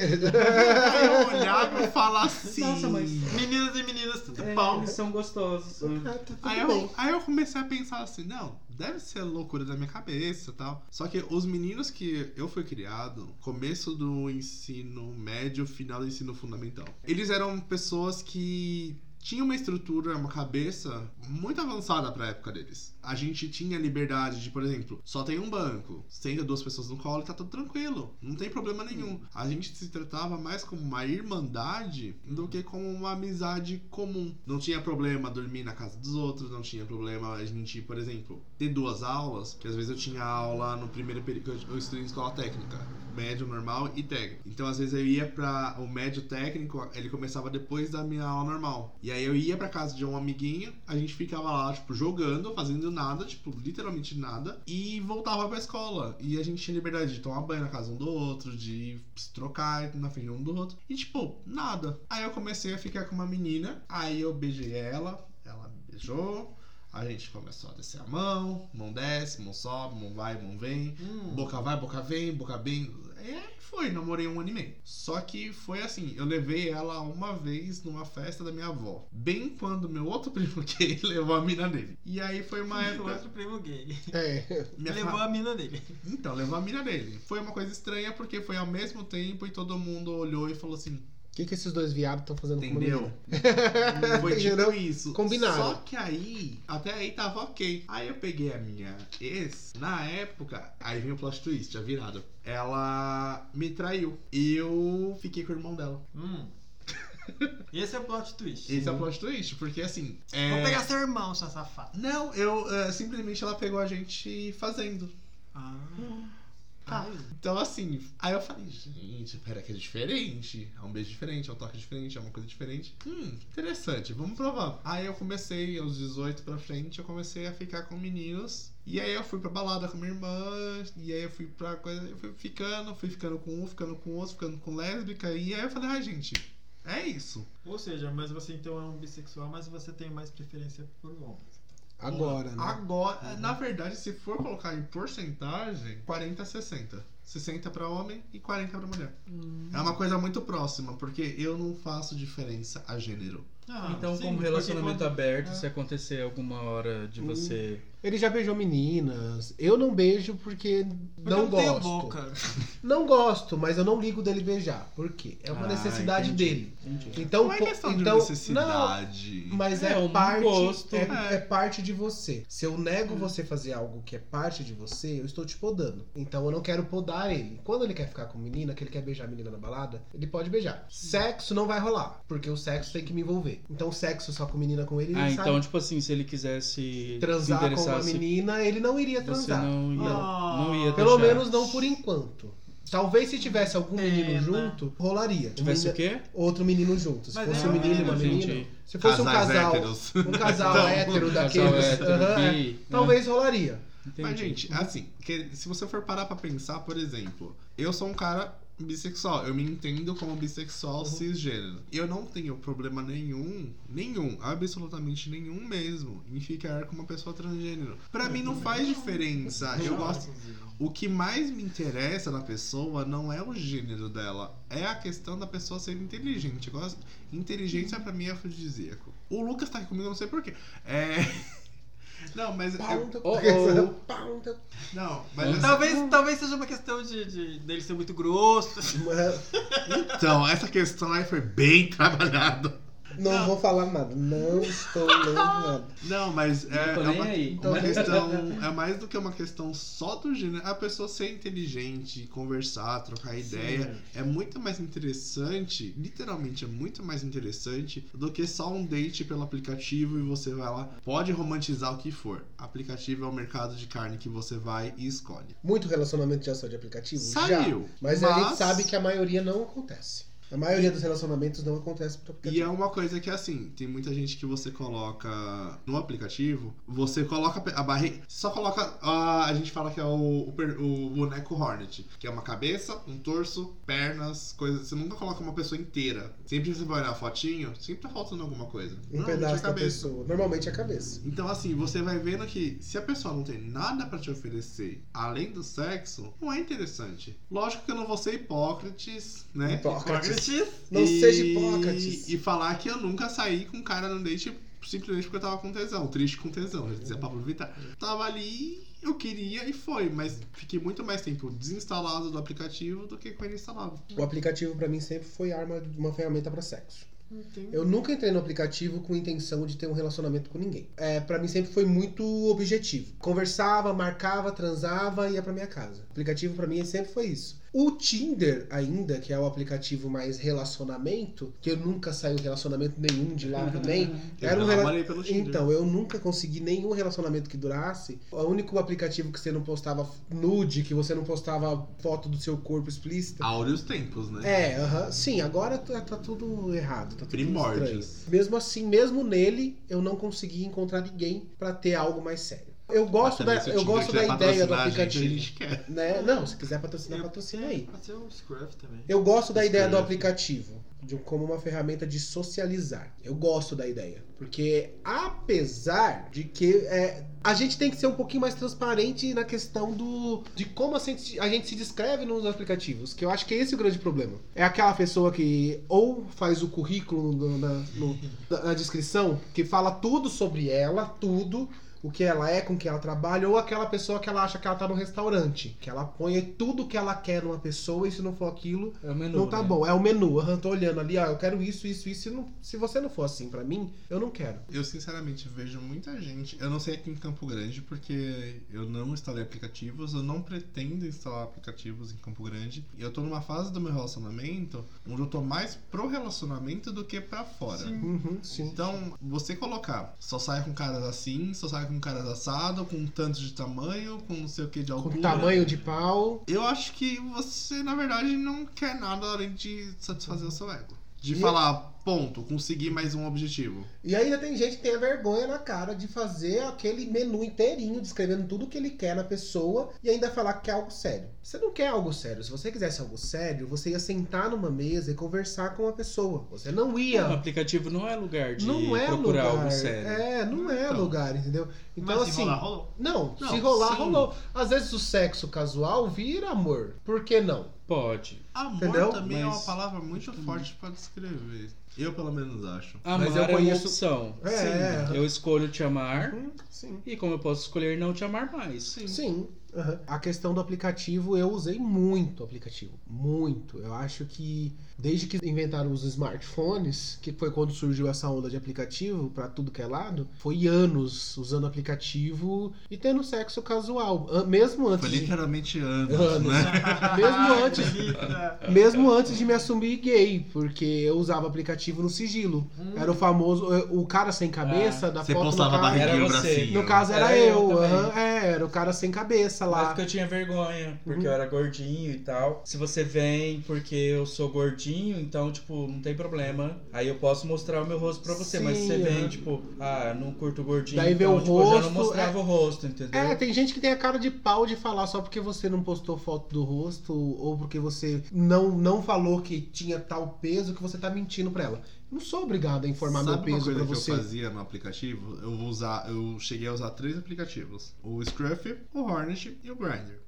S4: eu olhava e falava assim.
S5: Nossa, mas-
S2: Meninos e meninas, tudo
S5: É,
S2: pau.
S5: eles são gostosos.
S3: Ah, tá
S4: Aí
S3: bem.
S4: eu, aí eu comecei a pensar assim, não, deve ser loucura da minha cabeça tal. Só que os meninos que eu fui criado, começo do ensino médio, final do ensino fundamental, eles eram pessoas que tinham uma estrutura, uma cabeça muito avançada pra época deles. A gente tinha liberdade de, por exemplo, só tem um banco, senta duas pessoas no colo e tá tudo tranquilo, não tem problema nenhum. A gente se tratava mais como uma irmandade do que como uma amizade comum. Não tinha problema dormir na casa dos outros, não tinha problema a gente, por exemplo, ter duas aulas, que às vezes eu tinha aula no primeiro período, eu estudei em escola técnica, médio, normal e técnico. Então às vezes eu ia para o médio técnico, ele começava depois da minha aula normal. E aí eu ia pra casa de um amiguinho, a gente ficava lá, tipo, jogando, fazendo nada, tipo, literalmente nada, e voltava pra escola. E a gente tinha liberdade de tomar banho na casa um do outro, de se trocar na frente um do outro. E tipo, nada. Aí eu comecei a ficar com uma menina, aí eu beijei ela, ela me beijou. A gente começou a descer a mão, mão desce, mão sobe, mão vai, mão vem.
S2: Hum.
S4: Boca vai, boca vem, boca vem. É, foi, namorei um ano e meio. Só que foi assim, eu levei ela uma vez numa festa da minha avó. Bem quando meu outro primo gay levou a mina dele. E aí foi uma época.
S2: outro primo gay.
S3: É.
S4: Minha
S2: Levou
S4: fa-
S2: a mina dele.
S4: Então, levou a mina dele. Foi uma coisa estranha porque foi ao mesmo tempo e todo mundo olhou e falou assim:
S3: que, que esses dois viados estão fazendo com
S4: Entendeu?
S3: menina?
S4: Foi tipo isso.
S3: Combinaram.
S4: Só que aí, até aí tava ok. Aí eu peguei a minha ex, na época, aí vem o plot twist, a virada. Ela me traiu. E eu fiquei com o irmão dela.
S2: Hum. Esse é o plot twist.
S4: Esse é o plot twist, porque assim. é-
S2: Vou pegar seu irmão, sua safada.
S4: Não, eu. é, simplesmente ela pegou a gente fazendo.
S2: Ah.
S4: Tá. Então, assim, aí eu falei, gente, pera que é diferente. É um beijo diferente, é um toque diferente, é uma coisa diferente. Hum, interessante, vamos provar. Aí eu comecei, aos 18 pra frente, eu comecei a ficar com meninos. E aí eu fui pra balada com minha irmã, e aí eu fui pra coisa, eu fui ficando, fui ficando com um, ficando com outro, ficando com lésbica, e aí eu falei, ai gente, é isso.
S2: Ou seja, mas você então é um bissexual, mas você tem mais preferência por homens.
S3: Agora, né?
S4: Agora, na verdade, se for colocar em porcentagem, 40 a 60. 60 pra homem e 40 pra mulher. É uma coisa muito próxima, porque eu não faço diferença a gênero.
S2: Ah,
S5: Então,
S2: sim,
S5: como relacionamento
S2: quando-
S5: aberto,
S2: é.
S5: se acontecer alguma hora de
S3: Hum.
S5: você.
S3: Ele já beijou meninas. Eu não beijo porque
S2: Porque
S3: não
S2: eu tenho
S3: gosto.
S2: boca.
S3: Não gosto, mas eu não ligo dele beijar. Por quê? É uma
S5: Ah,
S3: necessidade
S5: entendi,
S3: dele.
S5: entendi.
S3: Então,
S4: não é questão
S3: então,
S4: de necessidade.
S3: Não, mas é,
S5: É um
S3: parte,
S5: gosto.
S3: é,
S4: É.
S3: é parte de você. Se eu nego você fazer algo que é parte de você, eu estou te podando. Então eu não quero podar ele. Quando ele quer ficar com menina, que ele quer beijar a menina na balada, ele pode beijar. Sexo não vai rolar, porque o sexo tem que me envolver. Então sexo só com menina com ele, ele
S5: Ah,
S3: sabe
S5: então, tipo assim, se ele quisesse se
S3: transar com uma menina, ele não iria
S5: você
S3: transar.
S5: não ia,
S2: Não.
S5: não ia
S3: Pelo
S5: deixar.
S3: menos não por enquanto. Talvez se tivesse algum menino
S2: Pena.
S3: junto, rolaria.
S5: Tivesse
S3: Um
S5: o quê?
S3: Outro menino junto. Se
S2: Mas
S3: fosse
S2: é
S3: um menino e uma menina. Se fosse um
S4: Casais
S3: casal.
S4: héteros.
S3: Um casal
S4: Então,
S3: hétero
S5: Casal
S3: daqueles.
S5: hétero,
S3: aham, é.
S5: bi, né?
S3: Talvez rolaria.
S5: Entendi.
S4: Mas, gente, assim, que se você for parar pra pensar, por exemplo, eu sou um cara bissexual, eu me entendo como bissexual cisgênero. Eu não tenho problema nenhum, nenhum, absolutamente nenhum mesmo, em ficar com uma pessoa transgênero. Pra mim não faz diferença. Eu gosto. O que mais me interessa na pessoa não é o gênero dela, é a questão da pessoa ser inteligente. Eu gosto... Inteligência pra mim é afrodisíaco. O Lucas tá aqui comigo, eu não sei porquê. É. Não, mas. é-
S3: Pound,
S5: Oh, oh.
S3: pound.
S4: Não, mas. assim,
S2: Talvez, talvez seja uma questão de, de dele ser muito grosso.
S4: Então, essa questão aí foi bem trabalhada.
S3: Não, vou falar nada. Não estou lendo nada.
S4: Não, mas é,
S5: Não
S4: é uma, uma questão. É mais do que uma questão só do gênero. A pessoa ser inteligente, conversar, trocar ideia. É muito mais interessante, literalmente é muito mais interessante do que só um date pelo aplicativo e você vai lá. Pode romantizar o que for. Aplicativo é o mercado de carne que você vai e escolhe.
S3: Muito relacionamento já só de aplicativo?
S4: Saiu.
S3: Já. Mas, a gente sabe que a maioria não acontece. A maioria dos relacionamentos não acontece por
S4: E
S3: aplicativo.
S4: é uma coisa que assim, tem muita gente que você coloca no aplicativo, você coloca a barriga. Só coloca. A, a gente fala que é o, o, boneco Hornet, que é uma cabeça, um torso, pernas, coisas. Você nunca coloca uma pessoa inteira. Sempre que você vai olhar a fotinho, sempre tá faltando alguma coisa.
S3: Um pedaço
S4: é a
S3: da pessoa. Normalmente é a cabeça.
S4: Então, assim, você vai vendo que se a pessoa não tem nada pra te oferecer além do sexo, não é interessante. Lógico que eu não vou ser hipócrites, né?
S3: Hipócrates.
S2: Hipócrates.
S3: Não
S4: E-
S3: seja hipócrates.
S4: E falar que eu nunca saí com um cara no date simplesmente porque eu tava com tesão, triste com tesão, já dizia Pablo Vittar. Tava ali, eu queria e foi, mas fiquei muito mais tempo desinstalado do aplicativo do que com ele instalado.
S3: O aplicativo pra mim sempre foi arma, uma ferramenta pra sexo.
S2: Entendi.
S3: Eu nunca entrei no aplicativo com intenção de ter um relacionamento com ninguém. É, para mim sempre foi muito objetivo. Conversava, marcava, transava e ia pra minha casa. O aplicativo pra mim sempre foi isso. O Tinder ainda, que é o aplicativo mais relacionamento, que eu nunca saí relacionamento nenhum de lá também.
S4: Eu
S3: Era um rela-
S4: pelo Tinder.
S3: Então, eu nunca consegui nenhum relacionamento que durasse. O único aplicativo que você não postava nude, que você não postava foto do seu corpo explícita.
S4: Áureos tempos, né?
S3: É, aham. sim, agora tá, tá tudo errado, tá tudo
S4: Primórdios.
S3: estranho. Mesmo assim, mesmo nele, eu não consegui encontrar ninguém pra ter algo mais sério. Eu gosto da, eu gosto da ideia do aplicativo.
S4: Gente quer.
S3: Né? Não, se quiser patrocinar,
S2: Eu-
S3: patrocina aí.
S2: Pode ser o Scruff também.
S3: Eu gosto da ideia do aplicativo de, como uma ferramenta de socializar. Eu gosto da ideia. Porque apesar de que é, a gente tem que ser um pouquinho mais transparente na questão do de como a gente, a gente se descreve nos aplicativos, que eu acho que é esse o grande problema. É aquela pessoa que ou faz o currículo no- na, no- na descrição, que fala tudo sobre ela, tudo, o que ela é, com que ela trabalha, ou aquela pessoa que ela acha que ela tá no restaurante, que ela põe tudo que ela quer numa pessoa e se não for aquilo,
S5: É o menu,
S3: não tá
S5: né?
S3: bom. É o menu. Aham, tô olhando ali, ó, eu quero isso, isso, isso. Se, não- se você não for assim pra mim, eu não quero.
S4: Eu sinceramente vejo muita gente. Eu não sei aqui em Campo Grande, porque eu não instalei aplicativos, eu não pretendo instalar aplicativos em Campo Grande. E eu tô numa fase do meu relacionamento onde eu tô mais pro relacionamento do que pra fora.
S2: Sim.
S3: Uhum, sim.
S4: Então, você colocar, só sai com caras assim, só sai com com cara assado, com tanto de tamanho, com não sei o que de altura.
S3: Com tamanho de pau.
S4: Eu acho que você, na verdade, não quer nada além de satisfazer o seu ego. De
S3: E-
S4: falar, ponto, consegui mais um objetivo.
S3: E ainda tem gente que tem a vergonha na cara de fazer aquele menu inteirinho, descrevendo tudo que ele quer na pessoa e ainda falar que quer algo sério. Você não quer algo sério. Se você quisesse algo sério, você ia sentar numa mesa e conversar com a pessoa. Você não
S5: O
S3: ia.
S5: aplicativo não é lugar de
S3: Não é
S5: procurar
S3: lugar.
S5: algo sério.
S3: É, não é
S4: Então.
S3: lugar, entendeu? Então,
S2: Mas se
S3: assim.
S2: rolar, rolou.
S3: Não,
S4: Não,
S3: se rolar,
S4: sim.
S3: rolou. Às vezes o sexo casual vira amor. Por que não?
S5: Pode.
S4: Amor
S3: Entendeu?
S4: também é uma
S5: Mas-
S4: palavra muito forte pra descrever. Eu, pelo menos, acho.
S5: Amar
S3: Mas eu
S5: é uma
S3: conheço-
S5: opção.
S3: É,
S5: Eu escolho te amar
S3: Hum, sim.
S5: e como eu posso escolher não te amar mais.
S3: Sim. Aham. A questão do aplicativo, eu usei muito o aplicativo. Muito. Eu acho que desde que inventaram os smartphones, que foi quando surgiu essa onda de aplicativo pra tudo que é lado, foi anos usando aplicativo e tendo sexo casual. Mesmo antes.
S4: Foi
S3: de-
S4: literalmente anos,
S3: Anos.
S4: né?
S3: Mesmo antes-. Mesmo antes de me assumir gay, porque eu usava aplicativo no sigilo. Era o famoso. O cara sem cabeça da
S4: Você
S3: foto
S4: postava
S3: no
S4: a
S3: caso.
S4: barriguinha o
S5: Era você.
S4: bracinho.
S3: No caso era,
S5: Era eu
S3: eu, aham, é, era o cara sem cabeça
S5: Mas
S3: lá.
S5: porque eu tinha vergonha, porque
S3: Uhum.
S5: eu era gordinho e tal. Se você vem porque eu sou gordinho, então, tipo, não tem problema. Aí eu posso mostrar o meu rosto pra você. mas se
S3: Sim,
S5: você vem, tipo, ah, não curto gordinho,
S3: Daí vê
S5: então,
S3: o
S5: tipo, eu já não
S3: rosto,
S5: mostrava
S3: é-
S5: o rosto, entendeu?
S3: É, tem gente que tem a cara de pau de falar só porque você não postou foto do rosto ou porque você não, não falou que tinha tal peso que você tá mentindo pra ela. Não sou obrigado a informar
S4: Sabe
S3: meu
S4: uma
S3: peso
S4: coisa
S3: pra
S4: que
S3: você.
S4: eu fazia no aplicativo? Eu vou usar, eu cheguei a usar três aplicativos: o Scruff, o Hornet e o Grindr.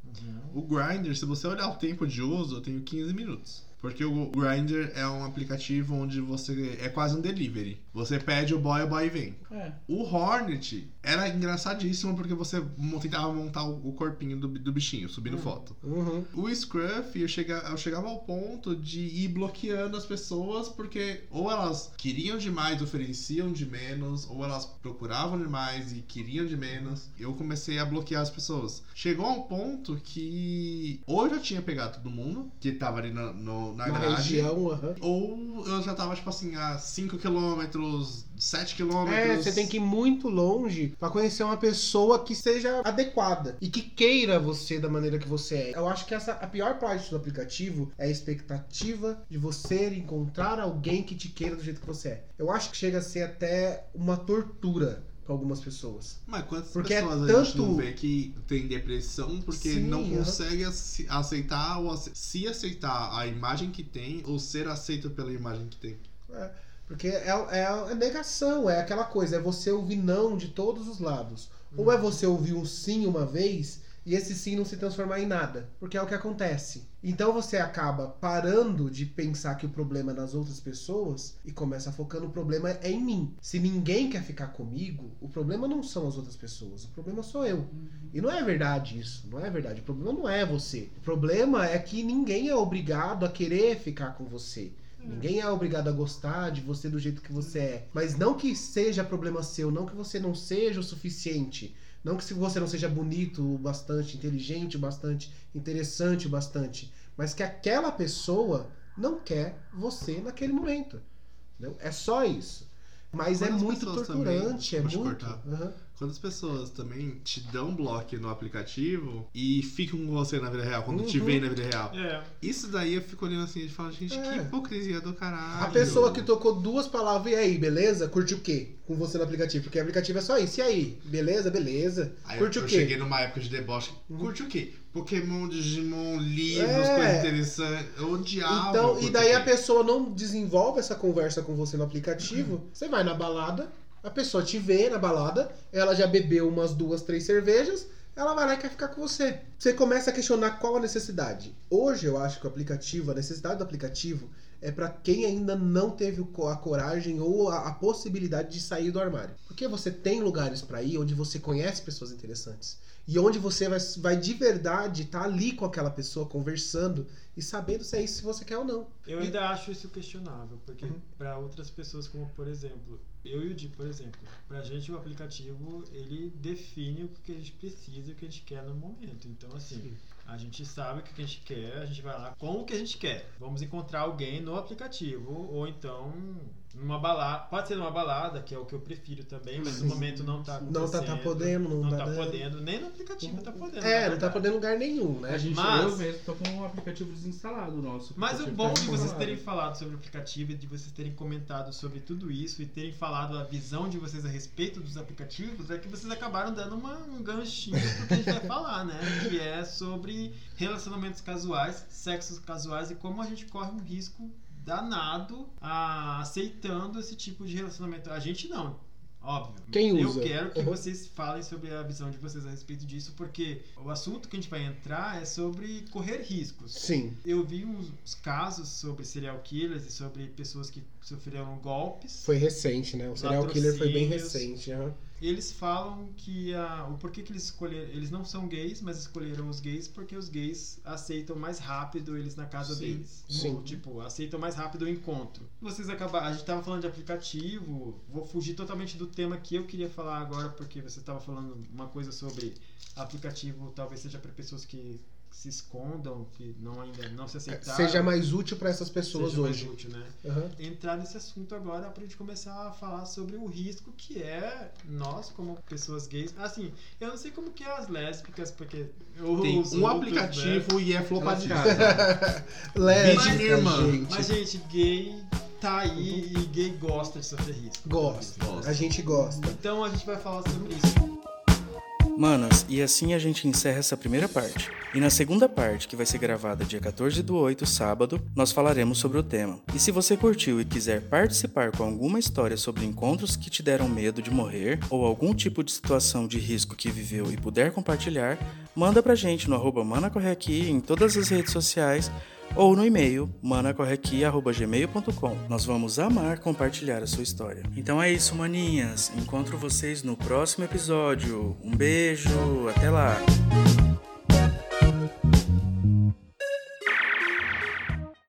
S4: O Grindr, se você olhar o tempo de uso, eu tenho 15 minutos. Porque o Grindr é um aplicativo onde você é quase um delivery. Você pede o boy, o boy vem.
S5: É.
S4: O Hornet era engraçadíssimo porque você tentava montar o corpinho do, do bichinho, subindo foto.
S3: Uhum.
S4: O Scruff, eu, chega, eu chegava ao ponto de ir bloqueando as pessoas porque ou elas queriam demais, ofereciam de menos, ou elas procuravam demais e queriam de menos. Eu comecei a bloquear as pessoas. Chegou a um ponto que ou eu já tinha pegado todo mundo que tava ali na, no- na,
S3: Na
S4: grade,
S3: região,
S4: ou eu já tava, tipo assim, a 5 quilômetros, 7 quilômetros.
S3: É, você tem que ir muito longe pra conhecer uma pessoa que seja adequada e que queira você da maneira que você é. Eu acho que essa a pior parte do aplicativo é a expectativa de você encontrar alguém que te queira do jeito que você é. Eu acho que chega a ser até uma tortura pra algumas pessoas.
S4: Mas quantas
S3: Porque é
S4: pessoas a gente
S3: tanto-
S4: não vê que tem depressão porque
S3: Sim,
S4: não consegue ace- aceitar ou ace- se aceitar a imagem que tem ou ser aceito pela imagem que tem?
S3: Porque é, é a negação, é aquela coisa, é você ouvir não de todos os lados. Ou é você ouvir um sim uma vez e esse sim não se transformar em nada. Porque é o que acontece. Então você acaba parando de pensar que o problema é nas outras pessoas e começa a focar no problema é em mim. Se ninguém quer ficar comigo, o problema não são as outras pessoas, o problema sou eu. E não é verdade isso, não é verdade. O problema não é você. O problema é que ninguém é obrigado a querer ficar com você. Ninguém é obrigado a gostar de você do jeito que você é. Mas não que seja problema seu, não que você não seja o suficiente. Não que se você não seja bonito o bastante, inteligente o bastante, interessante o bastante. Mas que aquela pessoa não quer você naquele momento. Entendeu? É só isso. Mas é muito torturante,
S4: também-
S3: é muito.
S4: cortar.
S3: Aham.
S4: Quantas pessoas também te dão bloco no aplicativo e ficam com você na vida real, quando te
S3: Uhum.
S4: veem na vida real?
S2: É.
S4: Isso daí eu fico olhando assim e falo, gente,
S3: É.
S4: que hipocrisia do caralho.
S3: A pessoa que tocou duas palavras, e aí, beleza? Curte o quê? Com você no aplicativo. Porque o aplicativo é só isso. E aí? Beleza, beleza.
S4: Aí
S3: Curte
S4: eu,
S3: o
S4: eu
S3: quê?
S4: cheguei numa época de deboche.
S3: Uhum.
S4: Curte o quê? Pokémon, Digimon, livros,
S3: É.
S4: coisas interessantes. Eu odiava.
S3: Então, e daí a pessoa não desenvolve essa conversa com você no aplicativo. Você vai na balada, a pessoa te vê na balada, ela já bebeu umas duas, três cervejas, ela vai lá e quer ficar com você. Você começa a questionar qual a necessidade. Hoje eu acho que o aplicativo, a necessidade do aplicativo é pra quem ainda não teve a coragem ou a, a possibilidade de sair do armário. Porque você tem lugares pra ir onde você conhece pessoas interessantes. E onde você vai, vai de verdade estar ali com aquela pessoa conversando e sabendo se é isso que você quer ou não.
S2: Eu ainda acho isso questionável, porque
S3: Uhum.
S2: para outras pessoas, como por exemplo, eu e o Di, por exemplo, pra gente o aplicativo ele define o que a gente precisa e o que a gente quer no momento. Então, assim, a gente sabe o que a gente quer, a gente vai lá com o que a gente quer. Vamos encontrar alguém no aplicativo, ou então numa balada. Pode ser numa balada, que é o que eu prefiro também, mas no momento não tá
S3: Não tá- tá podendo, não
S2: não
S3: tá
S2: tá podendo, nem no aplicativo tá podendo.
S3: É,
S2: na
S3: não tá
S2: verdade.
S3: podendo em lugar nenhum, né?
S5: A gente,
S2: Mas-
S5: eu mesmo tô com um aplicativo desinstalado nosso.
S2: Mas o bom
S5: tá
S2: de vocês terem falado sobre o aplicativo e de vocês terem comentado sobre tudo isso e terem falado a visão de vocês a respeito dos aplicativos é que vocês acabaram dando uma, um ganchinho pro que a gente vai falar, né? Que é sobre relacionamentos casuais, sexos casuais e como a gente corre um risco danado a, aceitando esse tipo de relacionamento. A gente não. Óbvio.
S3: Quem
S2: Eu
S3: usa?
S2: quero que
S3: Uhum.
S2: vocês falem sobre a visão de vocês a respeito disso, porque o assunto que a gente vai entrar é sobre correr riscos.
S3: Sim.
S2: Eu vi uns casos sobre serial killers e sobre pessoas que sofreram golpes.
S3: Foi recente, né? O serial killer foi bem recente. aham.
S2: Eles falam que a, o porquê que eles escolheram. Eles não são gays, mas escolheram os gays porque os gays aceitam mais rápido eles na casa
S4: Sim,
S2: deles.
S3: sim.
S2: Ou, tipo, aceitam mais rápido o encontro. Vocês acabaram. A gente tava falando de aplicativo. Vou fugir totalmente do tema que eu queria falar agora, porque você estava falando uma coisa sobre aplicativo, talvez seja para pessoas que se escondam, que não ainda não se aceitaram.
S3: Seja mais útil pra essas pessoas
S2: seja mais
S3: hoje.
S2: útil, né?
S3: Aham.
S2: entrar nesse assunto agora pra gente começar a falar sobre o risco que é nós como pessoas gays. Assim, eu não sei como que é as lésbicas, porque eu
S4: Tem
S2: uso
S4: um
S2: outros, né?
S4: aplicativo e é flopadíssimo.
S3: Lésbica,
S4: Vídeo, minha irmã.
S3: gente.
S2: Mas, gente, gay tá aí e gay gosta de sofrer risco.
S3: Gosta.
S4: Gosta.
S3: A gente gosta.
S2: Então a gente vai falar sobre isso.
S1: Manas, e assim a gente encerra essa primeira parte. E na segunda parte, que vai ser gravada dia 14 do 8, sábado, nós falaremos sobre o tema. E se você curtiu e quiser participar com alguma história sobre encontros que te deram medo de morrer, ou algum tipo de situação de risco que viveu e puder compartilhar, manda pra gente no arroba manacorreaqui em todas as redes sociais ou no e-mail manacorreaqui.gmail.com. Nós vamos amar compartilhar a sua história. Então é isso, maninhas. Encontro vocês no próximo episódio. Um beijo, até lá!